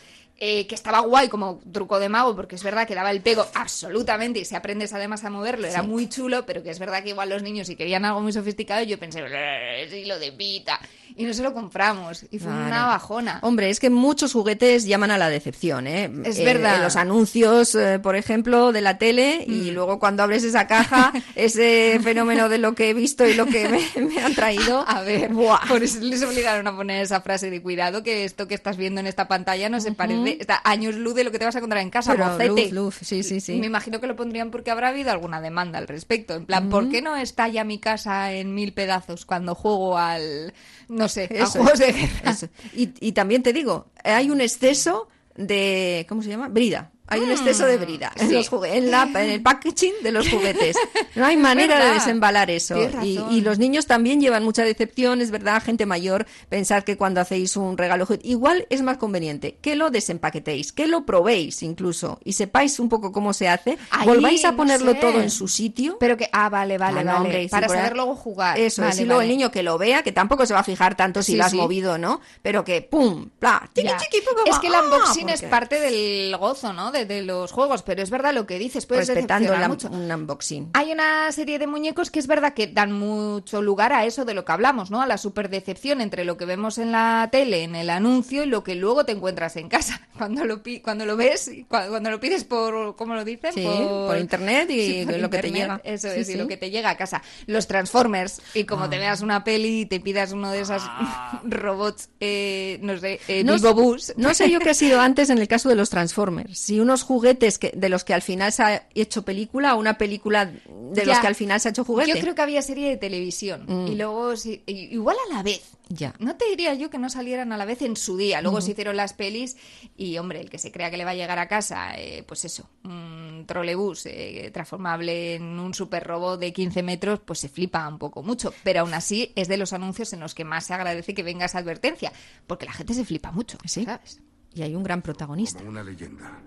Eh, que estaba guay como truco de mago, porque es verdad que daba el pego absolutamente y si aprendes además a moverlo era muy chulo, pero que es verdad que igual los niños si querían algo muy sofisticado, yo pensé, "Eh, es hilo de pita. Y no se lo compramos. Y fue una bajona. Hombre, es que muchos juguetes llaman a la decepción, ¿eh? Es Eh, verdad. los anuncios, eh, por ejemplo, de la tele, y Mm. luego cuando abres esa caja, ese fenómeno de lo que he visto y lo que me, me han traído. A ver, Buah. por eso les obligaron a poner esa frase de cuidado que esto que estás viendo en esta pantalla no se parece, está años luz de lo que te vas a encontrar en casa, Pero mocete. luz, luz, sí, sí, sí. Me imagino que lo pondrían porque habrá habido alguna demanda al respecto. En plan, ¿por qué no estalla mi casa en mil pedazos cuando juego al, no sé, a Eso juegos es, de guerra? eso. Y, y también te digo, hay un exceso de, ¿cómo se llama? Brida. Hay un exceso de brida en, sí. los jugue- en, la- en el packaging de los juguetes. No hay manera de desembalar eso. Y, y los niños también llevan mucha decepción, es verdad, gente mayor, pensar que cuando hacéis un regalo, igual es más conveniente que lo desempaquetéis, que lo probéis incluso y sepáis un poco cómo se hace, Ahí, volváis a no ponerlo sé. todo en su sitio. Pero que, ah, vale, vale, Ah, no, vale. hombre, para saber luego jugar. Eso Vale, es, y luego vale. el niño que lo vea, que tampoco se va a fijar tanto si Sí, lo has movido, ¿no? Pero que pum, pla, tiqui, Ya. tiqui, pum, pum, es que el ah, unboxing es porque- parte del gozo, ¿no? De, de los juegos, pero es verdad lo que dices, puedes respetando la- mucho. un unboxing. Hay una serie de muñecos que es verdad que dan mucho lugar a eso de lo que hablamos, ¿no? A la superdecepción entre lo que vemos en la tele, en el anuncio y lo que luego te encuentras en casa. Cuando lo, pi- cuando lo ves, cuando, lo pides por, ¿cómo lo dicen? Sí, por internet y por lo que te llega. Eso Sí, es, y lo que te llega a casa. Los Transformers, y como Ah. te veas una peli y te pidas uno de esos robots, eh, no sé, eh, No, Bus. no sé yo qué ha sido antes en el caso de los Transformers. Si unos juguetes que, de los que al final se ha hecho película o una película de los Ya. que al final se ha hecho juguete. Yo creo que había serie de televisión Mm. y luego sí, i- igual a la vez. Ya. No te diría yo que no salieran a la vez en su día. Luego se hicieron las pelis y, hombre, el que se crea que le va a llegar a casa, eh, pues eso, un trolebús eh, transformable en un super robot de 15 metros, pues se flipa un poco mucho. Pero aún así es de los anuncios en los que más se agradece que venga esa advertencia, porque la gente se flipa mucho, Sí. ¿sabes? Y hay un gran protagonista. Como una leyenda.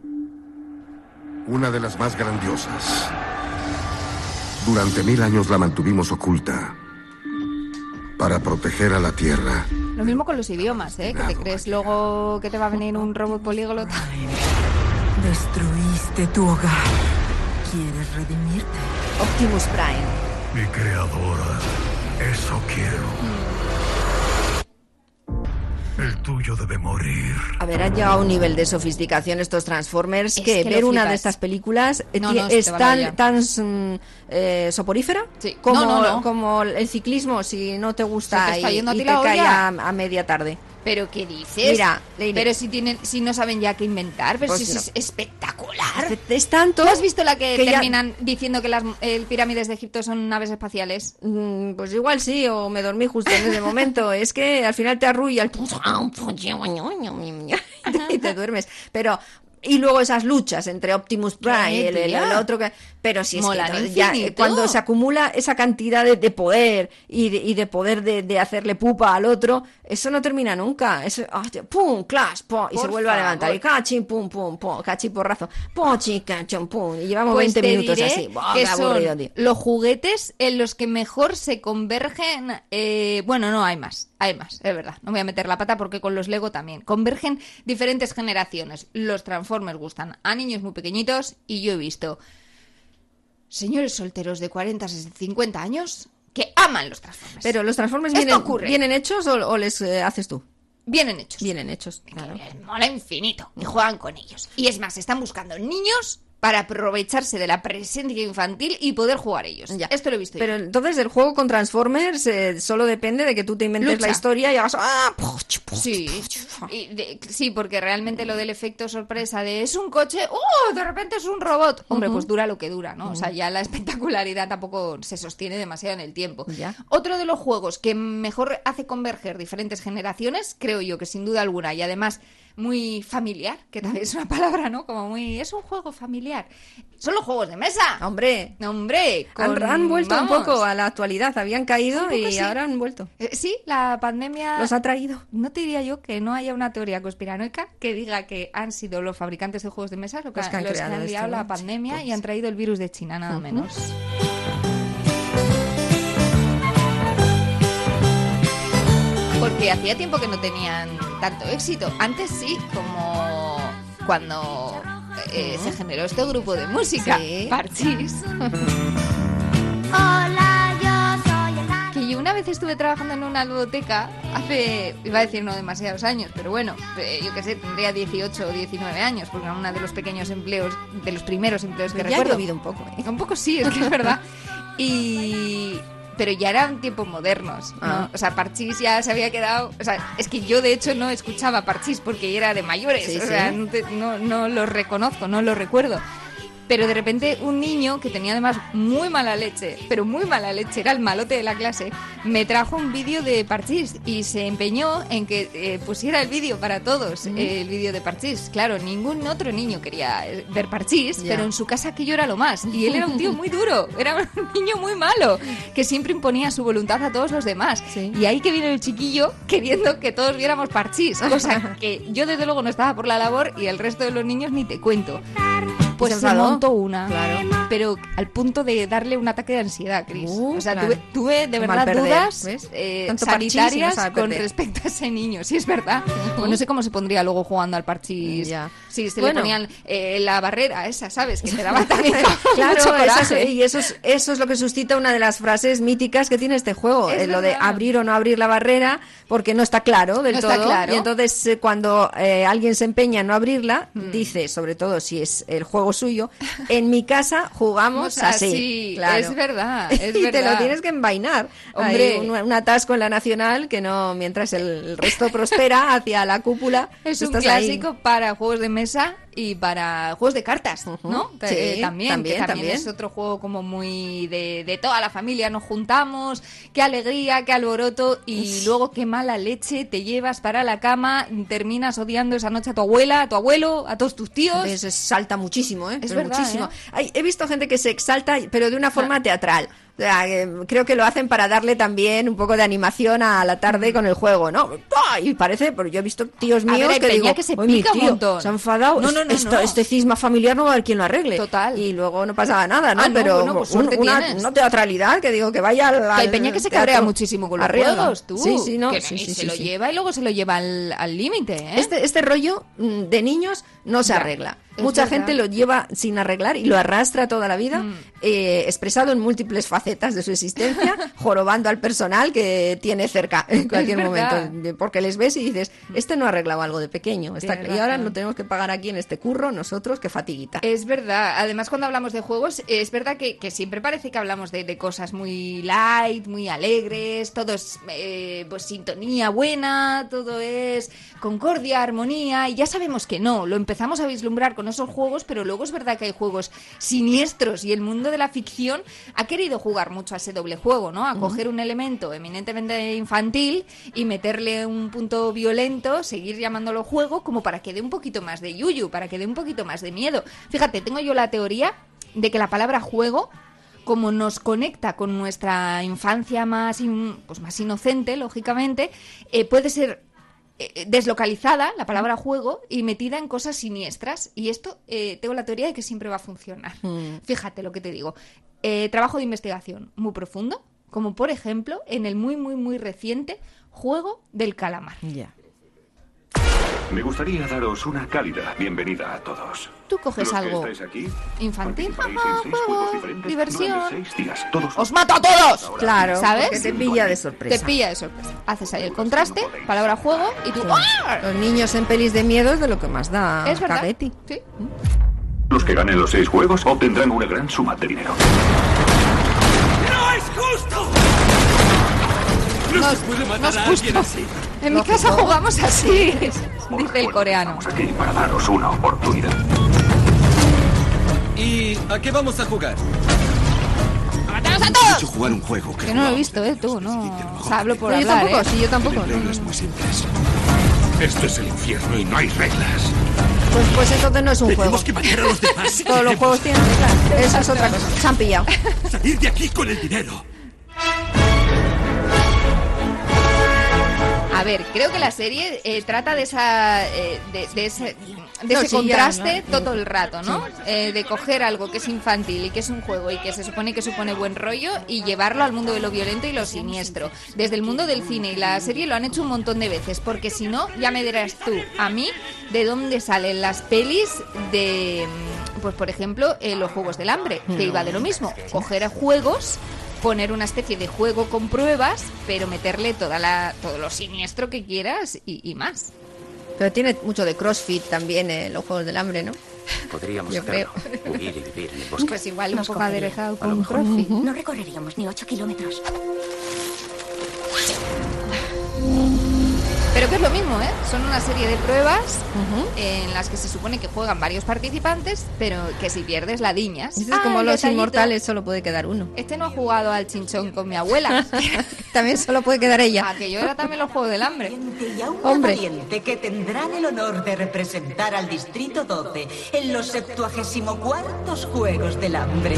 Una de las más grandiosas. Durante mil años la mantuvimos oculta. Para proteger a la Tierra. Lo mismo con los idiomas, ¿eh? Que te crees luego que te va a venir un robot políglota. Destruiste tu hogar. ¿Quieres redimirte? Optimus Prime. Mi creadora, eso quiero. El tuyo debe morir. A ver, han llegado a un nivel de sofisticación estos Transformers Es que, que ver una de estas películas eh, No, es tan, eh, soporífera Sí. como, No, no, no. como el ciclismo si no te gusta te y, y te cae a, a media tarde. ¿Pero qué dices? Mira, Leire. Pero si tienen, si no saben ya qué inventar, pero Pues si es espectacular. Es, es tanto ¿Tú has visto la que, que ya- terminan diciendo que las eh, pirámides de Egipto son naves espaciales? Mm, Pues igual sí, o me dormí justo en ese momento. Es que al final te arrulla el... y te duermes. Pero... Y luego esas luchas entre Optimus Prime y el, el- otro que... Pero si es Molan que ya, cuando se acumula esa cantidad de, de poder y de, y de poder de, de hacerle pupa al otro, eso no termina nunca. Eso, ah, pum, clash, pum, y Por se vuelve a levantar. Y cachín, pum, pum, pum, cachín porrazo, pum, cachón, pum. Y llevamos Pues 20 te minutos así. Buah, que son aburrido, tío. los juguetes en los que mejor se convergen. eh, bueno, no, hay más, hay más, es verdad. No voy a meter la pata porque con los Lego también. Convergen diferentes generaciones. Los Transformers gustan a niños muy pequeñitos y yo he visto señores solteros de 40, 60, 50 años que aman los Transformers. Pero los Transformers Esto vienen, ocurre. vienen hechos o, o les eh, haces tú? vienen hechos. Vienen hechos. que les mola infinito y juegan con ellos. Y es más, están buscando niños para aprovecharse de la presencia infantil y poder jugar ellos. Ya. Esto lo he visto yo. Pero entonces el juego con Transformers eh, solo depende de que tú te inventes Lucha. la historia y hagas ¡ah! Sí, y de- sí, porque realmente lo del efecto sorpresa de es un coche, ¡oh! De repente es un robot. Hombre, pues dura lo que dura, ¿no? O sea, ya la espectacularidad tampoco se sostiene demasiado en el tiempo. Ya. Otro de los juegos que mejor hace converger diferentes generaciones, creo yo que sin duda alguna, y además muy familiar, que también es una palabra, ¿no? Como muy. Es un juego familiar. Son los juegos de mesa. Hombre, hombre, han, con- han vuelto vamos. un poco a la actualidad. Habían caído y sí. ahora han vuelto. Eh, Sí, la pandemia. Los ha traído. No te diría yo que no haya una teoría conspiranoica que diga que han sido los fabricantes de juegos de mesa los que, Los que han creado la pandemia Sí, y han pues. traído el virus de China, nada menos. Porque hacía tiempo que no tenían tanto éxito. Antes sí, como cuando eh, se generó este grupo de música, Sí. Parchís. Que yo una vez estuve trabajando en una ludoteca hace, iba a decir no demasiados años, pero bueno, eh, yo qué sé, tendría 18 o 19 años, porque era uno de los pequeños empleos, de los primeros empleos que ya ha recuerdo. llovido un poco. ¿eh? Un poco sí, es que es verdad. Y... Pero ya eran tiempos modernos, ¿no? Ah. O sea, Parchís ya se había quedado... O sea, es que yo de hecho no escuchaba Parchís porque era de mayores. Sí, o sí. sea, no, te- no, no lo reconozco, no lo recuerdo. Pero de repente un niño que tenía además muy mala leche, pero muy mala leche, era el malote de la clase, me trajo un vídeo de Parchís y se empeñó en que eh, pusiera el vídeo para todos, eh, el vídeo de Parchís. Claro, ningún otro niño quería eh, ver Parchís, pero en su casa aquello era lo más. Y él era un tío muy duro, era un niño muy malo, que siempre imponía su voluntad a todos los demás. Sí. Y ahí que viene el chiquillo queriendo que todos viéramos Parchís, cosa que yo desde luego no estaba por la labor y el resto de los niños ni te cuento. Pues Se montó una, Claro. Pero al punto de darle un ataque de ansiedad, Cris. Uh, o sea, claro. tuve, tuve de verdad perder, dudas eh, no sanitarias con respecto a ese niño, sí es verdad. Pues no sé cómo se pondría luego jugando al parchís. Ya. Si se Bueno. le ponían eh, la barrera esa, ¿sabes? Que te daba también Claro, mucho eso y eso es, eso es lo que suscita una de las frases míticas que tiene este juego, Es eh, lo de abrir o no abrir la barrera, porque no está claro del No todo. claro. Y entonces eh, cuando alguien se empeña en no abrirla, Hmm. dice, sobre todo si es el juego suyo, en mi casa jugamos así. así, Claro. es verdad, es y te lo tienes que envainar. Hombre. Hay un, un atasco en la nacional que no, mientras el, resto prospera hacia la cúpula, Es un estás ahí. clásico para juegos de mesa y para juegos de cartas, ¿no? Sí, Eh, también, también, que también, también. es otro juego como muy de, de toda la familia, nos juntamos, qué alegría, qué alboroto y luego qué mala leche te llevas para la cama, terminas odiando esa noche a tu abuela, a tu abuelo, a todos tus tíos. Se salta muchísimo, ¿eh? Es Pero verdad, muchísimo. ¿eh? He visto gente que se exalta, pero de una forma teatral. O sea, que creo que lo hacen para darle también un poco de animación a la tarde con el juego, ¿no? ¡Ah! Y parece, pero yo he visto tíos A ver, míos hay que digo, que se "Oye, mi pica un tío, montón". se ha enfadado, No, no, no, esto- este cisma familiar no va a haber quien lo arregle. Total. Y luego no pasaba nada, ¿no? Ah, no, pero bueno, pues un- una, una teatralidad que digo que vaya al, Que hay al peña que se cabrea muchísimo con los Arregla. juegos, tú. Sí, sí, no. Que sí, y sí, se lo lleva y luego se lo lleva al al límite, ¿eh? Este, este rollo mm, de niños no se Ya, arregla. Mucha verdad. gente lo lleva sin arreglar y lo arrastra toda la vida, Mm. eh, expresado en múltiples facetas de su existencia, jorobando al personal que tiene cerca en cualquier momento. Porque les ves y dices, este no ha arreglado algo de pequeño. Está- y ahora lo tenemos que pagar aquí en este curro, nosotros, que fatiguita. Es verdad, además cuando hablamos de juegos, es verdad que, que siempre parece que hablamos de, de cosas muy light, muy alegres, todo es eh, pues sintonía buena, todo es concordia, armonía, y ya sabemos que no, lo empezamos a vislumbrar con esos juegos, pero luego es verdad que hay juegos siniestros y el mundo de la ficción ha querido jugar mucho a ese doble juego, ¿no? A coger un elemento eminentemente infantil y meterle un punto violento, seguir llamándolo juego, como para que dé un poquito más de yuyu, para que dé un poquito más de miedo. Fíjate, tengo yo la teoría de que la palabra juego como nos conecta con nuestra infancia más, in- pues más inocente, lógicamente, eh, puede ser deslocalizada, la palabra juego, y metida en cosas siniestras. Y esto eh, tengo la teoría de que siempre va a funcionar. Fíjate lo que te digo. Eh, trabajo de investigación muy profundo, como por ejemplo en el muy, muy, muy reciente Juego del Calamar. Me gustaría daros una cálida bienvenida a todos. Tú coges Los que algo estáis aquí, infantil, jaja, en seis juegos juego, diferentes diversión. durante seis días. Todos ¡Os mato a todos! Claro, ¿Sabes? porque te pilla de sorpresa. Te pilla de sorpresa. Haces ahí el contraste, palabra juego, y tú... ¡ah! Los niños en pelis de miedo es de lo que más da Es verdad. cagueti. Sí. Los que ganen los seis juegos obtendrán una gran suma de dinero. No es- puede matar no es a alguien justo. así. En mi casa jugamos así, dice el coreano. Estamos aquí para daros una oportunidad. ¿Y a qué vamos a jugar? ¡Matamos a todos! hecho jugar un juego que Que no lo he visto, ¿eh? Tú, no. O sea, hablo por No, yo hablar, tampoco, ¿eh? sí, yo tampoco. Tiene reglas muy simples. Este es el infierno y no hay reglas. Pues, pues entonces no es un juego. Que matar a los demás Todos los juegos tienen reglas. Eso es otra cosa. Se han pillado. Salir de aquí con el dinero. A ver, creo que la serie eh, trata de esa eh, de, de ese, de No, ese sí, ya, contraste ¿no? todo el rato, ¿no? Eh, de coger algo que es infantil y que es un juego y que se supone que supone buen rollo y llevarlo al mundo de lo violento y lo siniestro. Desde el mundo del cine y la serie lo han hecho un montón de veces, porque si no, ya me dirás tú, a mí, de dónde salen las pelis de, pues por ejemplo, eh, los Juegos del Hambre, que iba de lo mismo, coger juegos poner una especie de juego con pruebas, pero meterle toda la, todo lo siniestro que quieras y, y más. Pero tiene mucho de CrossFit también eh, los Juegos del Hambre, ¿no? Podríamos Yo hacerlo. Huir y vivir en el bosque. Pues igual un Nos poco aderezado con crossfit. No recorreríamos ni 8 kilómetros. Pero que es lo mismo, ¿eh? Son una serie de pruebas en las que se supone que juegan varios participantes, pero que si pierdes la diñas. Eso es como Ah, los detallito. inmortales, solo puede quedar uno. Este no ha jugado al chinchón con mi abuela. También solo puede quedar ella. Aquello era también los juegos del hambre. Y a una Hombre. que tendrán el honor de representar al Distrito 12 en los 74 Juegos del Hambre.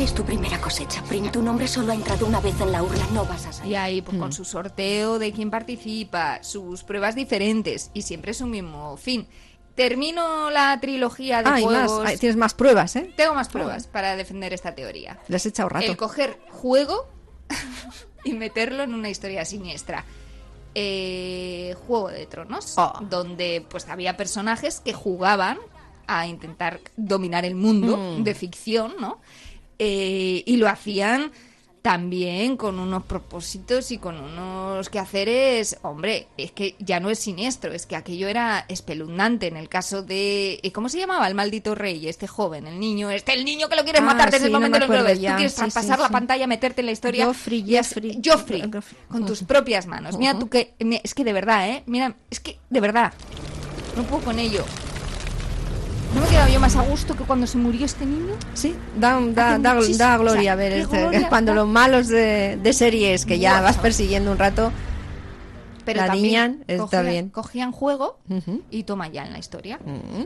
Es tu primera cosecha, Prim. Tu nombre solo ha entrado una vez en la urna. No vas a salir. Y ahí, pues Mm. con su sorteo de quién participa, sus pruebas diferentes, y siempre es un mismo fin. Termino la trilogía de Ah, y más. juegos. Ah, tienes más pruebas, ¿eh? Tengo más pruebas para defender esta teoría. Le has echado rato. El coger juego y meterlo en una historia siniestra. Eh, Juego de Tronos, Oh. donde pues había personajes que jugaban a intentar dominar el mundo Mm. de ficción, ¿no? Eh, y lo hacían también con unos propósitos y con unos quehaceres, hombre, es que ya no es siniestro, es que aquello era espeluznante en el caso de eh, ¿cómo se llamaba el maldito rey? Este joven, el niño, este el niño que lo quieres Ah, matar desde sí, el no momento me en que lo ves. ya, Tú quieres sí, traspasar sí, la pantalla, meterte en la historia. Joffrey, y has- Jeffrey. Joffrey, Joffrey. con tus propias manos. Mira tú que es que de verdad, ¿eh? Mira, es que de verdad no puedo con ello. ¿No me he quedado yo más a gusto que cuando se murió este niño? Sí, da, da, da, da gloria o sea, ver qué este- gloria. cuando los malos de, de series que ya vas persiguiendo un rato Pero la también niñan, está cogían- bien. Cogían juego Ujú. y toma ya en la historia. Mm.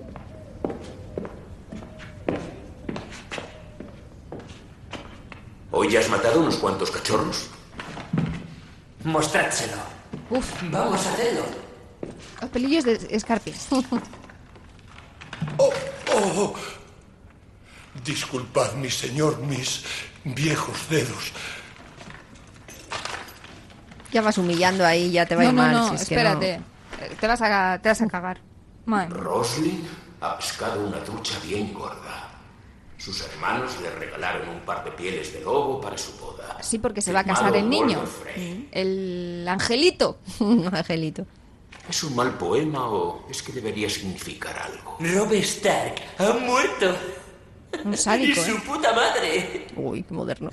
¿Hoy ya has matado unos cuantos cachorros? Mostrádselo. Uf, Vamos a hacerlo. los pelillos de escarpias. Oh, disculpad, mi señor, mis viejos dedos. Ya vas humillando ahí, ya te va a no, ir no, mal. no, si es que no. espérate. Eh, Te, vas a, te vas a cagar. Roslin ha pescado una trucha bien gorda. Sus hermanos le regalaron un par de pieles de lobo para su boda. Sí, porque se va a casar el niño. El angelito. Angelito. ¿Es un mal poema o es que debería significar algo? Rob Stark ha muerto. Un sádico, y su ¿eh? puta madre. Uy, qué moderno.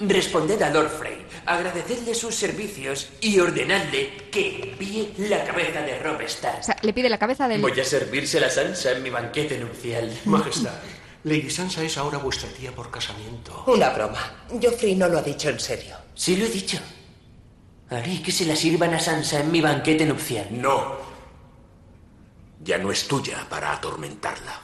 Responded a Lord Frey, agradecedle sus servicios y ordenadle que envíe la cabeza de Rob Stark. O sea, le pide la cabeza del... Voy a servirse la Sansa en mi banquete nupcial. Majestad, Lady Sansa es ahora vuestra tía por casamiento. Una broma. Joffrey no lo ha dicho en serio. Sí lo he dicho. Haré que se la sirvan a Sansa en mi banquete nupcial. No. Ya no es tuya para atormentarla.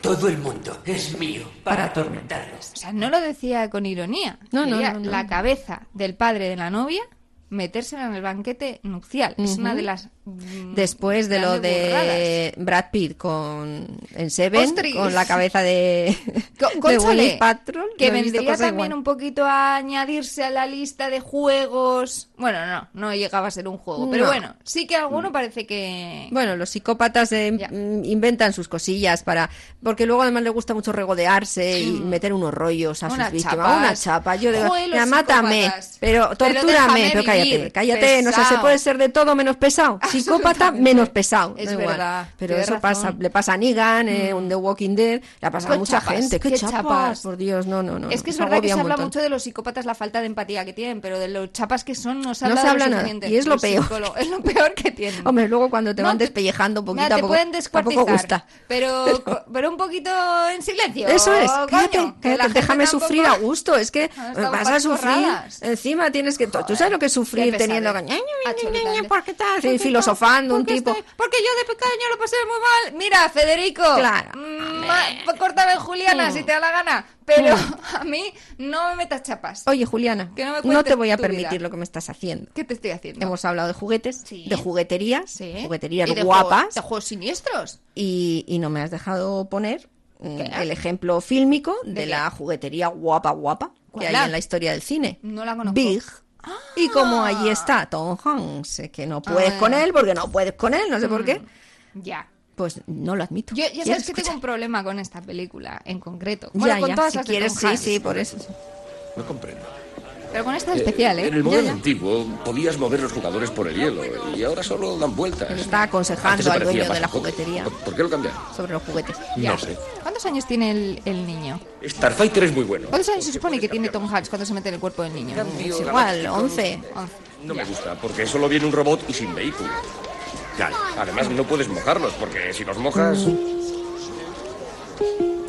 Todo el mundo es mío para atormentarlos. O sea, no lo decía con ironía. No, no, Quería no, no. la cabeza del padre de la novia metérsela en el banquete nupcial. Es una de las... mm, Después de lo de Brad Pitt con en Seven, con la cabeza de, Co- de Gwyneth Paltrow, que no vendría también igual. un poquito a añadirse a la lista de juegos. Bueno, no, no llegaba a ser un juego, pero No. bueno, sí que alguno parece que... Bueno, los psicópatas eh, mm, inventan sus cosillas para. Porque luego además le gusta mucho regodearse y meter unos rollos a sus víctimas. chapas. Una chapa. Yo digo, mira, mátame, pero tortúrame. Pero, cállate, cállate. No sé, se puede ser de todo menos pesado. Psicópata menos pesado. Es igual. verdad, Pero eso razón. pasa, le pasa a Negan, eh, Mm. un The Walking Dead, le ha pasado a mucha chapas, gente. ¿Qué, qué chapas? chapas. Por Dios, no, no, no. es que es verdad que se habla mucho de los psicópatas, la falta de empatía que tienen, pero de los chapas que son no se No habla, se de habla lo nada, y es lo peor. Es lo peor que tienen. Hombre, luego cuando te No, van te- despellejando un poquito a te poco, pueden tampoco descuartizar, gusta. pero, un poquito en silencio. Eso es, coño, cállate, cállate, déjame tampoco- sufrir a gusto. Es que Ah, vas a sufrir. Encima tienes que. Tú sabes lo que es sufrir teniendo. ¿Por qué tal? ¿Por qué Filosofando un tipo. estoy- porque yo de pequeño lo pasé muy mal. Mira, Federico. Claro. mm, ma- Córtame Juliana Mm. si te da la gana. Pero Mm. a mí no me metas chapas. Oye, Juliana, Que no me no, te voy a permitir vida. lo que me estás haciendo. ¿Qué te estoy haciendo? Hemos hablado de juguetes, de jugueterías, Sí. jugueterías Y de guapas. de juegos siniestros. Y, y no me has dejado poner mm, ¿Qué? el ejemplo fílmico de, ¿De la juguetería guapa guapa que hay en la historia del cine. No la conozco. Big. Y como allí está Tom Hanks, eh, que no puedes Ah. con él porque no puedes con él, no sé por qué, Ya. pues no lo admito. Yo ya ¿Quieres sabes que tengo un problema con esta película en concreto. Ya, Bueno, con ya, todas si las de quieres, Tom sí, Hanks. sí, por eso. No comprendo. Pero con esta especial, ¿eh? En el Ya, modelo ya. antiguo podías mover los jugadores por el hielo y ahora solo dan vueltas. Está aconsejando se al dueño de la juguetería ¿Por- ¿Por qué lo cambiaron? sobre los juguetes. No sé. ¿Cuántos años tiene el, el niño? Starfighter es muy bueno. ¿Cuántos años se supone que tiene Tom Hanks cuando se mete en el cuerpo del niño? Cambio igual, galáctico. 11. No me gusta, porque solo viene un robot y sin vehículo. Además, no puedes mojarlos, porque si los mojas...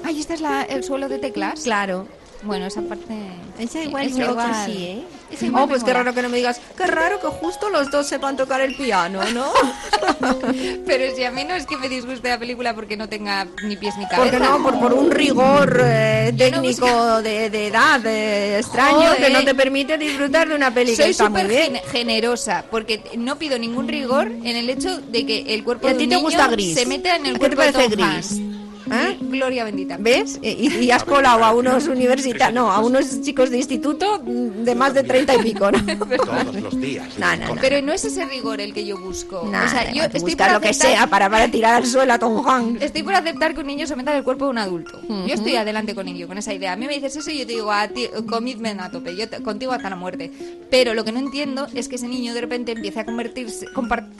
Ay, ¿este es la- el suelo de teclas? Claro. Bueno, esa parte... Esa igual, poco igual. sí, ¿eh? Esa igual Oh, pues qué raro que no me digas, qué raro que justo los dos sepan tocar el piano, ¿no? Pero si a mí no es que me disguste la película porque no tenga ni pies ni cabeza. Porque no, por, por un rigor eh, no técnico busco- de, de edad eh, extraño que Joder. no te permite disfrutar de una peli que Soy súper gen- generosa porque no pido ningún rigor en el hecho de que el cuerpo ¿Y a de ti un te niño gusta gris? se meta en el ¿Qué te cuerpo de parece Tom gris? Hanks. ¿Eh? Gloria bendita. ¿Ves? Y, y has colado a unos universitarios, no, a unos chicos de instituto de más de treinta y pico, ¿no? Todos los días. No, no, no. Pero no es ese rigor el que yo busco. Nada, o sea, yo estoy busca por lo que aceptar- sea para, para tirar al suelo a Tom Hanks. Estoy por aceptar que un niño se meta en el cuerpo de un adulto. Yo estoy adelante con ello, con esa idea. A mí me dices eso y yo te digo, a ti, commitment a tope, yo te- contigo hasta la muerte. Pero lo que no entiendo es que ese niño de repente empiece a convertirse,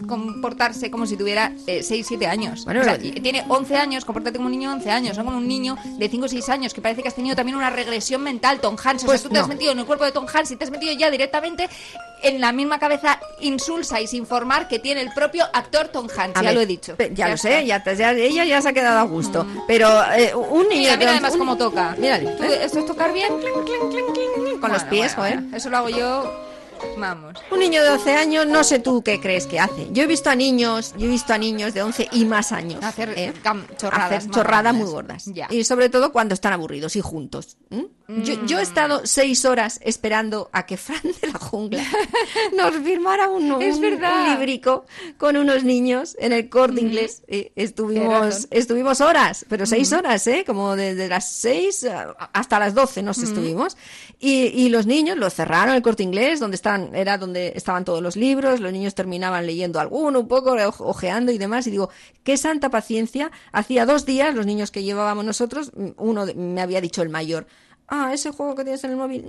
comportarse como si tuviera 6, 7 años. Bueno, o sea, tiene 11 años, compórtate como un niño niño de 11 años, no como un niño de 5 o 6 años que parece que has tenido también una regresión mental, Tom Hanks. O Pues sea, tú te has metido en el cuerpo de Tom Hanks y te has metido ya directamente en la misma cabeza insulsa y sin formar que tiene el propio actor Tom Hanks. A ya ver, lo he dicho. Ya, lo está. sé, ya, te- ya- ella ya se ha quedado a gusto. Pero eh, un niño. Mira, mira además un- cómo toca. Mírale, ¿eh? esto es tocar bien. Con los pies, bueno, bueno. Eso lo hago yo. Vamos. Un niño de 11 años, no sé tú qué crees que hace. Yo he visto a niños, yo he visto a niños de 11 y más años Hacer ¿eh? chorradas. hacer chorradas muy gordas. Ya. Y sobre todo cuando están aburridos y juntos. ¿m? Yo, yo he estado seis horas esperando a que Fran de la jungla nos firmara un, un- un librico con unos niños en el corte inglés. Eh, Tienes estuvimos, estuvimos horas, pero seis horas, ¿eh? Como desde las seis hasta las doce nos estuvimos. Y, y los niños los cerraron el corte inglés, donde era donde estaban todos los libros, los niños terminaban leyendo alguno, un poco, oj- ojeando y demás. Y digo, qué santa paciencia. Hacía dos días, los niños que llevábamos nosotros, uno me había dicho el mayor. Ah, ese juego que tienes en el móvil.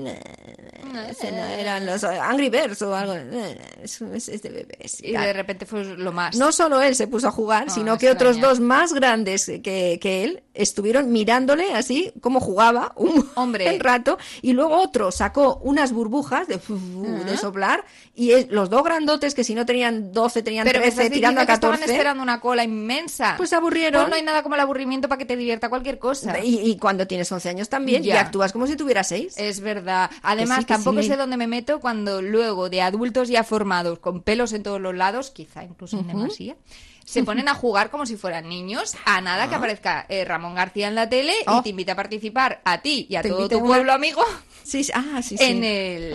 nah, ese no, eran los eh, Angry Birds o algo. nah, Es, de bebés. Y de repente fue lo más. No solo él se puso a jugar, Ah, sino que otros dos más grandes que, que él estuvieron mirándole así como jugaba un Hombre. rato y luego otro sacó unas burbujas de, fu- fu- de soplar y es- los dos grandotes que si no tenían 12 tenían Pero me 13 estás tirando a que estaban 14 esperando una cola inmensa. Pues se aburrieron. Pues no hay nada como el aburrimiento para que te divierta cualquier cosa. y, y cuando tienes 11 años también y Ya. Como si tuvieras 6 Es verdad. Además, sí, tampoco sí. sé dónde me meto cuando luego de adultos ya formados, con pelos en todos los lados, quizá incluso en demasía, se ponen a jugar como si fueran niños, a nada que aparezca eh, Ramón García en la tele y Ah. Oh. te invite a participar a ti y a todo tu una- pueblo amigo sí, sí, ah, sí, sí. en el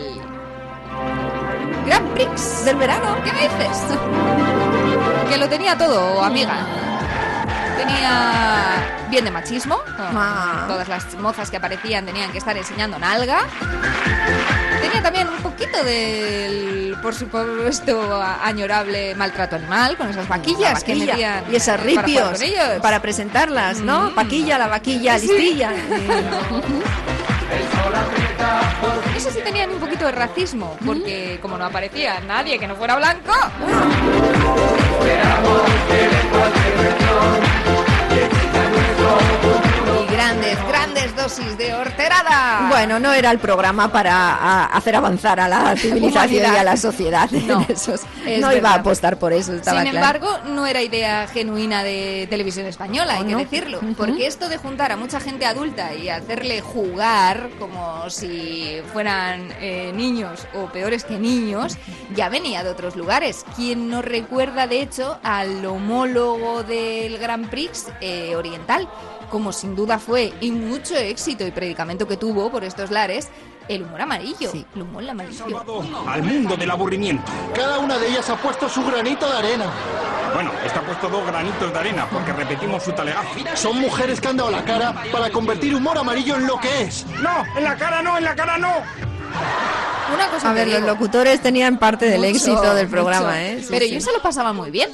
Grand Prix del verano ¿Qué me dices? Que lo tenía todo, amiga. Tenía bien de machismo. Ah. Todas las mozas que aparecían tenían que estar enseñando nalga. Tenía también un poquito del, por supuesto, añorable maltrato animal con esas vaquillas La que metían y esas para ripios para presentarlas, ¿no? Mm. Vaquilla, la vaquilla, Sí. listilla. Eso sí tenían un poquito de racismo, porque como no aparecía nadie que no fuera blanco, y grandes, grandes dosis de horterada. Bueno, no era el programa para hacer avanzar a la civilización y a la sociedad. No, esos- es no iba a apostar por eso, estaba Sin claro. embargo, no era idea genuina de televisión española, hay ¿Oh, que no? decirlo. Porque esto de juntar a mucha gente adulta y hacerle jugar como si fueran eh, niños o peores que niños, ya venía de otros lugares. Quien nos recuerda, de hecho, al homólogo del Grand Prix eh, oriental, como sin duda fue y mucho éxito y predicamento que tuvo por estos lares. El humor amarillo. El humor amarillo. al mundo del aburrimiento. Cada una de ellas ha puesto su granito de arena. Bueno, está puesto dos granitos de arena porque repetimos su talegazo. Son mujeres que han dado la cara para convertir humor amarillo en lo que es. ¡No! ¡En la cara no! ¡En la cara no! Una cosa A ver, los locutores tenían parte del Mucho, éxito del mucho. programa, ¿eh? Sí, Pero sí. ellos se lo pasaban muy bien.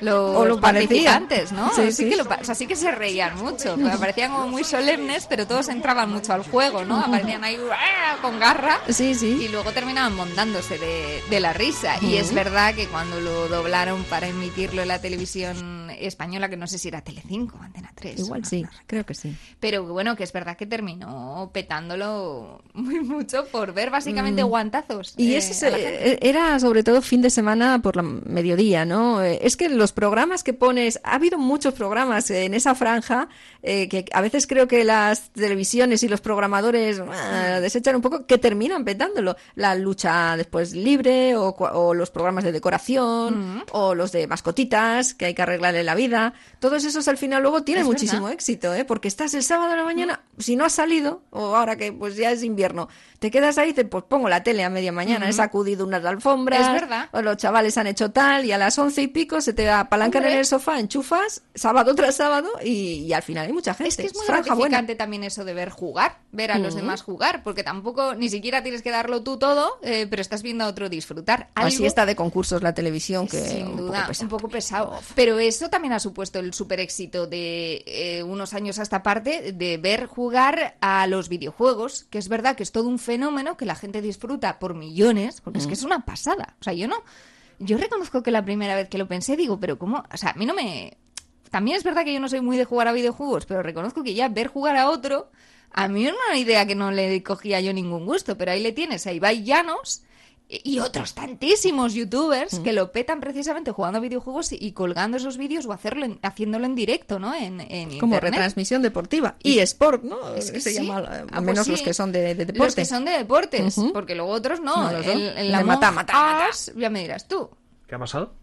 Los O lo parecía. participantes, ¿no? Sí, que lo o sea, sí que se reían mucho. Parecían como muy solemnes, pero todos entraban mucho al juego, ¿no? Aparecían ahí ¡ah! con garra. Sí, sí. Y luego terminaban montándose de, de la risa. Y es verdad que cuando lo doblaron para emitirlo en la televisión española, que no sé si era Telecinco o Antena 3. Igual sí, creo que sí. Pero bueno, que es verdad que terminó petándolo muy mucho por ver básicamente Mm. guantazos. Y eh, gente. eh, era sobre todo fin de semana por la mediodía, ¿no? Eh, Es que los programas que pones, ha habido muchos programas en esa franja eh, que a veces creo que las televisiones y los programadores ah, desechan un poco, que terminan petándolo. La lucha después libre o, o los programas de decoración Mm. o los de mascotitas que hay que la vida. Todos esos al final luego tienen Es muchísimo verdad. éxito, ¿eh? Porque estás el sábado de la mañana, si no has salido, o ahora que pues ya es invierno, te quedas ahí y dices, pues pongo la tele a media mañana, he Ujú. sacudido unas alfombras, Es verdad. o los chavales han hecho tal, y a las once y pico se te apalancan Hombre. en el sofá, enchufas, sábado tras sábado, y, y al final hay mucha gente. Es que es muy franja buena. también eso de ver jugar, ver a los demás jugar, porque tampoco ni siquiera tienes que darlo tú todo, eh, pero estás viendo a otro disfrutar. Así Algo- está de concursos la televisión, que Sin un duda, poco pesado. un poco pesado. Pero eso también ha supuesto el super éxito de eh, unos años a esta parte de ver jugar a los videojuegos, que es verdad que es todo un fenómeno que la gente disfruta por millones, porque es que es una pasada. O sea, yo no. Yo reconozco que la primera vez que lo pensé digo, pero ¿cómo? O sea, a mí no me. también es verdad que yo no soy muy de jugar a videojuegos, pero reconozco que ya ver jugar a otro, a mí era una idea que no le cogía yo ningún gusto, pero ahí le tienes a Ibai Llanos y otros tantísimos youtubers que lo petan precisamente jugando a videojuegos y, colgando esos vídeos o hacerlo en- haciéndolo en directo, ¿no? En, en Como internet. retransmisión deportiva. Y sport, ¿no? Es que se sí. llama, Ah, al pues menos sí. los que son de, de deporte. Los que son de deportes, Ujú. porque luego otros no. No, los el, dos. el De Among mata, mata, Us, ya me dirás tú. ¿Qué ha pasado?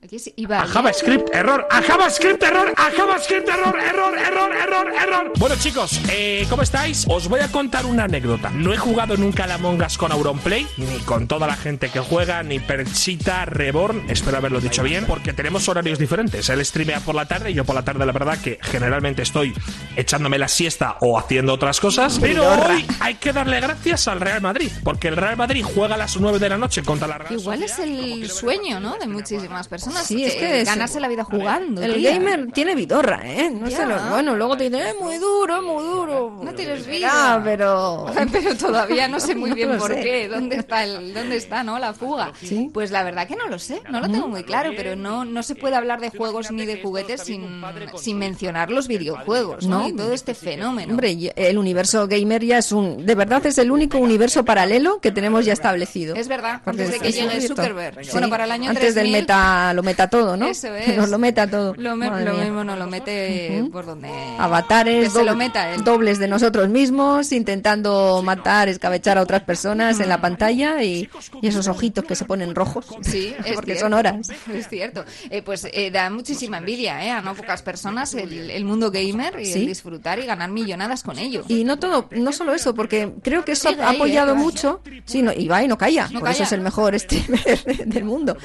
Aquí es Ibai, A. JavaScript, error, a JavaScript, error, a JavaScript, error, error, error, error, error. Bueno, chicos, eh, ¿cómo estáis? Os voy a contar una anécdota. No he jugado nunca a la Among Us con Auronplay, ni con toda la gente que juega, ni Perchita, Reborn, espero haberlo dicho bien, porque tenemos horarios diferentes. Él streamea por la tarde y yo por la tarde, la verdad, que generalmente estoy echándome la siesta o haciendo otras cosas. Pero hoy hay que darle gracias al Real Madrid, porque el Real Madrid juega a las 9 de la noche contra la Real Igual es el sueño, ¿no? De muchísimas personas. Sí, es eh, que ganarse la vida jugando. El tía. gamer tiene vidorra, ¿eh? No se lo, bueno, luego te dicen, es muy duro, muy duro. No tienes Ah, vida. pero... pero todavía no sé muy bien No por sé. qué. ¿Dónde está, el, ¿Dónde está no la fuga? Pues la verdad que no lo sé. No lo tengo muy claro. Pero no, no se puede hablar de juegos ni de juguetes sin, sin mencionar los videojuegos, ¿no? Y todo este fenómeno. Hombre, el universo gamer ya es un... De verdad es el único universo paralelo que tenemos ya establecido. Es verdad, Porque antes de es- que llegue. Zuckerberg. Bueno, para el año Antes del 3000, meta, lo meta todo, ¿no? Eso Que es. nos lo meta todo. Lo, me- lo mismo no lo mete por donde... Avatares, que se lo doble- meta él. dobles de nosotros mismos, intentando matar, escabechar a otras personas en la pantalla y, y esos ojitos que se ponen rojos. Sí, es porque cierto. son horas. Es cierto. Eh, pues eh, da muchísima envidia ¿eh? a no pocas personas el, el mundo gamer y Sí. el disfrutar y ganar millonadas con ello. Y no todo, no solo eso, porque creo que eso ha apoyado mucho. Sí, no, Ibai no calla, No por eso calla. es el mejor streamer del mundo.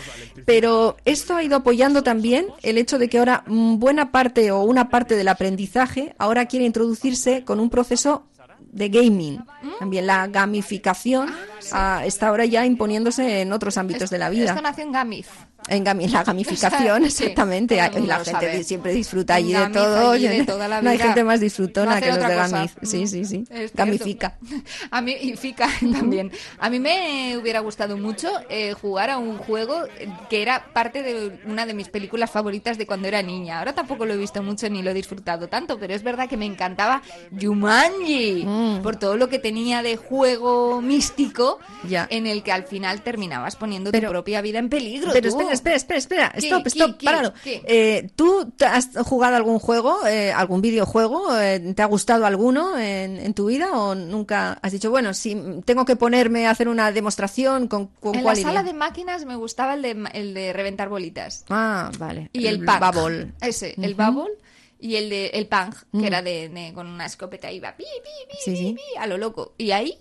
Pero esto ha ido apoyando también el hecho de que ahora mm, buena parte o una parte del aprendizaje ahora quiere introducirse con un proceso de gaming. También la gamificación ah, está ahora ya imponiéndose en otros ámbitos de la vida. Esto nació en Gamif. En gami- la gamificación, exactamente. Y la gente sabe. siempre disfruta allí de todo. allí de toda la no hay gente más disfrutona que los de. Gamif. Sí, sí, sí. Es cierto. Gamifica. A mí, y Fica también. A mí me hubiera gustado mucho eh, jugar a un juego que era parte de una de mis películas favoritas de cuando era niña. Ahora tampoco lo he visto mucho ni lo he disfrutado tanto, pero es verdad que me encantaba Jumanji Mm. por todo lo que tenía de juego místico Ya. en el que al final terminabas poniendo Pero- tu propia vida en peligro. Pero tú. espera, espera, espera, espera. ¿Qué, Stop, stop, qué, páralo. qué? Eh, ¿Tú has jugado algún juego, eh, algún videojuego? Eh, ¿Te ha gustado alguno en, en tu vida o nunca has dicho, bueno, si tengo que ponerme a hacer una demostración con, con En la cuál sala iría? de máquinas me gustaba el de, el de reventar bolitas. Ah, vale. Y el, punk. Bubble. Ese, el bubble. Y el de el punk, que Mm. era de, de- con una escopeta iba pi, pi, pi, Sí, pi, sí. pi, a lo loco. Y ahí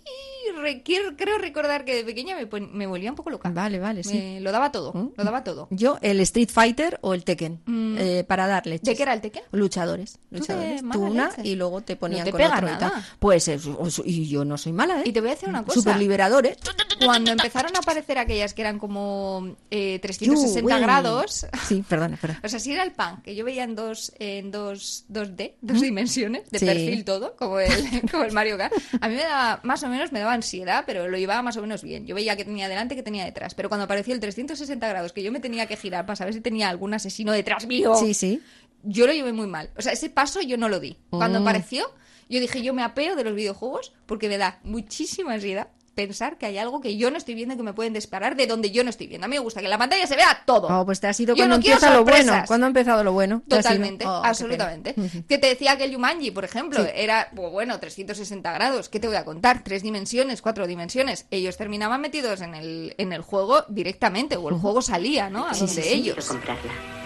re- quiero- creo recordar que de pequeña me, volvía un poco loca. Vale, vale, sí. Me- lo daba todo, Mm. lo daba todo. Yo, el Street Fighter o el Tekken, Mm. eh, para darle. ¿De qué era el Tekken? Luchadores. luchadores. Tú una leche. y luego te ponían No te con pega otro y tal. nada. Pues es- y yo no soy mala, ¿eh? Y te voy a decir una cosa. Super liberadores. Cuando empezaron a aparecer aquellas que eran como eh, 360 You win. grados, Sí, perdona, perdona. O sea, si era el punk, que yo veía en dos, en dos, 2D, dos dimensiones, de Sí. perfil todo, como el, como el Mario Kart, a mí me daba, más o menos me daba ansiedad, pero lo llevaba más o menos bien. Yo veía que tenía delante, que tenía detrás, pero cuando apareció el 360 grados, que yo me tenía que girar para saber si tenía algún asesino detrás mío, Sí, sí. yo lo llevé muy mal. O sea, ese paso yo no lo di. Cuando Mm. apareció, yo dije, yo me apeo de los videojuegos porque me da muchísima ansiedad pensar que hay algo que yo no estoy viendo y que me pueden disparar de donde yo no estoy viendo. A mí me gusta que en la pantalla se vea todo. Oh, pues te ha sido cuando no empieza lo bueno. Cuando ha empezado lo bueno. Totalmente, Oh, absolutamente. Que te decía que el Yumanji, por ejemplo, Sí. era, pues bueno, 360 grados. ¿Qué te voy a contar? Tres dimensiones, cuatro dimensiones. Ellos terminaban metidos en el, en el juego directamente, o el juego salía, ¿no? A Sí, donde sí, sí, ellos. quiero comprarla.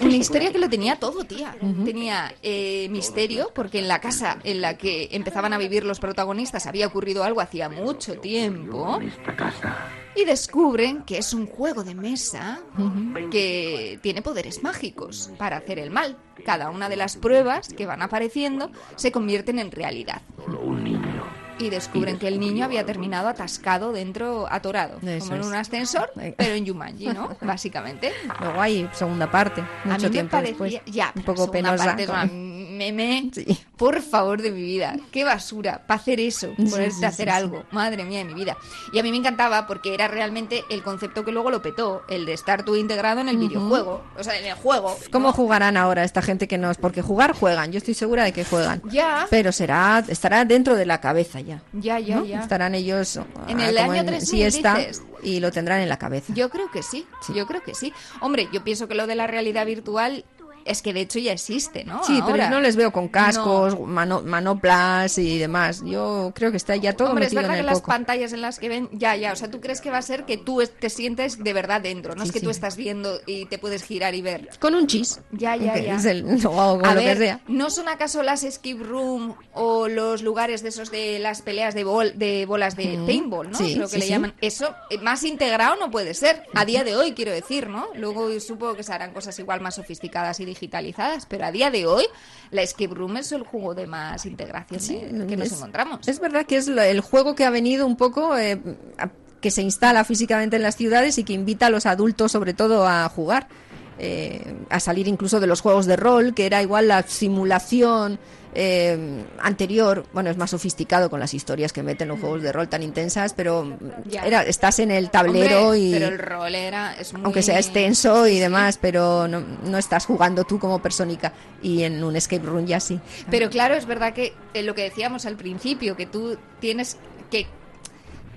Una historia que lo tenía todo, tía. Tenía eh, misterio, porque en la casa en la que empezaban a vivir los protagonistas había ocurrido algo hacía mucho tiempo. Y descubren que es un juego de mesa que tiene poderes mágicos para hacer el mal. Cada una de las pruebas que van apareciendo se convierten en realidad. Y descubren que el niño había terminado atascado dentro, atorado, Eso como en un ascensor, pero en Yumanji, ¿no? Básicamente. Luego hay segunda parte, A mucho mí me tiempo parecía, después. ya, un poco penosa. parte meme. Por favor de mi vida. Qué basura. Para hacer eso. Sí, Ponerse sí, a hacer sí, sí. algo. Madre mía de mi vida. Y a mí me encantaba porque era realmente el concepto que luego lo petó. El de estar tú integrado en el videojuego. O sea, en el juego. ¿Cómo jugarán ahora esta gente que no es? Porque jugar juegan, yo estoy segura de que juegan. Ya. Pero será, estará dentro de la cabeza ya. Ya, ya, ¿no? ya. Estarán ellos En ah, el como año en 3000 siesta dices. y lo tendrán en la cabeza. Yo creo que sí, yo creo que sí. Hombre, yo pienso que lo de la realidad virtual es que de hecho ya existe, ¿no? Sí, Ahora. pero no les veo con cascos, mano- manoplas y demás. Yo creo que está ya todo Hombre, es metido verdad en que el las coco. pantallas en las que ven, ya, ya, o sea, tú crees que va a ser que tú es- te sientes de verdad dentro, no Sí, es que sí. tú estás viendo y te puedes girar y ver. Con un chis. Ya, ya, Que ya. es el- o con a lo ver, que sea. ¿no son acaso las escape room o los lugares de esos de las peleas de, bol, de bolas de Mm, paintball, ¿no? sí, Creo que le llaman. Eso, eh, más integrado no puede ser, a día de hoy, quiero decir, ¿no? Luego supongo que se harán cosas igual más sofisticadas y digitalizadas, pero a día de hoy la escape room es el juego de más integración que nos es- encontramos. Es verdad que es lo- el juego que ha venido un poco eh, a- que se instala físicamente en las ciudades y que invita a los adultos sobre todo a jugar. eh, a salir incluso de los juegos de rol, que era igual la simulación eh, anterior, bueno, es más sofisticado con las historias que meten los juegos de rol tan intensas, pero Ya. era, estás en el tablero Hombre, y Pero el rol era... Es muy... aunque sea extenso y demás, pero no, no estás jugando tú como persónica y en un escape room ya sí. Pero claro, es verdad que eh, lo que decíamos al principio, que tú tienes que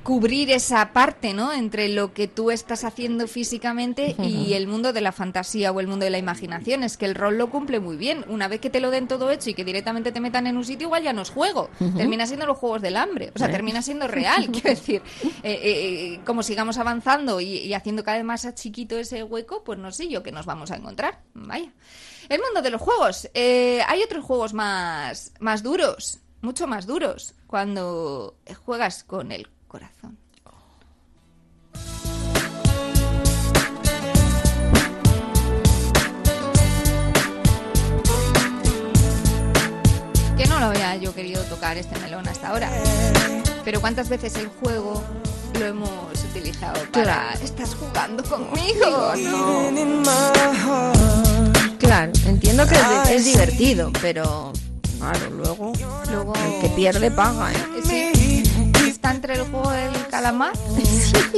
cubrir esa parte, ¿no? Entre lo que tú estás haciendo físicamente y el mundo de la fantasía o el mundo de la imaginación. Es que el rol lo cumple muy bien. Una vez que te lo den todo hecho y que directamente te metan en un sitio, igual ya no es juego. Termina siendo los juegos del hambre. O sea, ¿Eh? termina siendo real. Quiero decir, eh, eh, eh, como sigamos avanzando y, y haciendo cada vez más chiquito ese hueco, pues no sé yo que nos vamos a encontrar. Vaya. El mundo de los juegos. Eh, hay otros juegos más, más duros, mucho más duros, cuando juegas con el corazón. Que no lo había yo querido tocar este melón hasta ahora. Pero ¿cuántas veces el juego lo hemos utilizado para... Claro. ¿Estás jugando conmigo? No. Claro, entiendo que es, es divertido, pero claro, luego, Luego... el que pierde paga, ¿eh? Sí. Entre el juego del calamar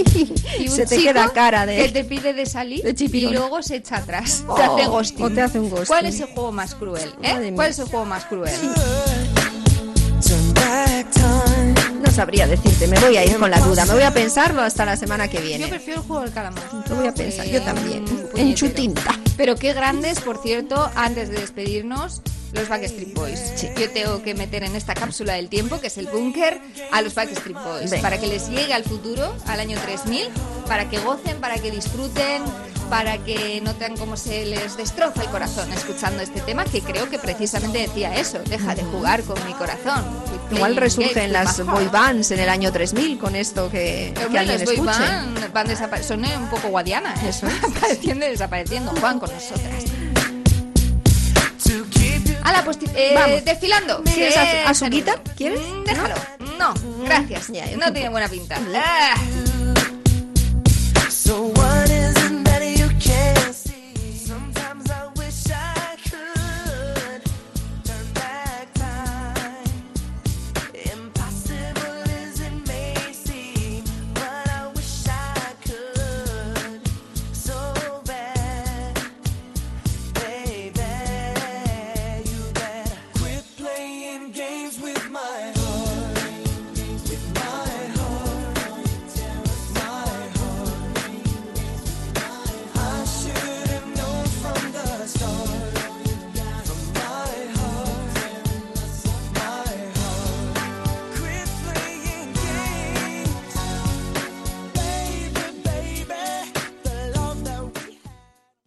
y un Se te chico queda cara de- que te pide de salir de y luego se echa atrás. Oh, te hace ghosting. o te hace un ghosting. ¿Cuál es el juego más cruel? eh? ¿Cuál es el juego más cruel? No sabría decirte, me voy a ir con la duda, me voy a pensarlo hasta la semana que Yo viene. prefiero el juego del calamar. Lo voy a pensar, yo también. Un En chutinta. Pero qué grandes, por cierto, antes de despedirnos, los Backstreet Boys. Yo tengo que meter en esta cápsula del tiempo, que es el búnker, a los Backstreet Boys. Para que les llegue al futuro, al año 3000, para que gocen, para que disfruten, para que noten cómo se les destroza el corazón escuchando este tema, que creo que precisamente decía eso, deja de jugar con mi corazón. Igual resurgen las boy bands en el año 3000 con esto que, que Hombre, alguien escuche. band van son eh, un poco guadianas. Eso apareciendo y desapareciendo. Juan con nosotras. Hala, pues eh, Vamos. desfilando. ¿Quieres azu- azuquita? saludo. ¿Quieres? Mm, Déjalo. No, gracias. Ya, no tiene buena pinta. Ah.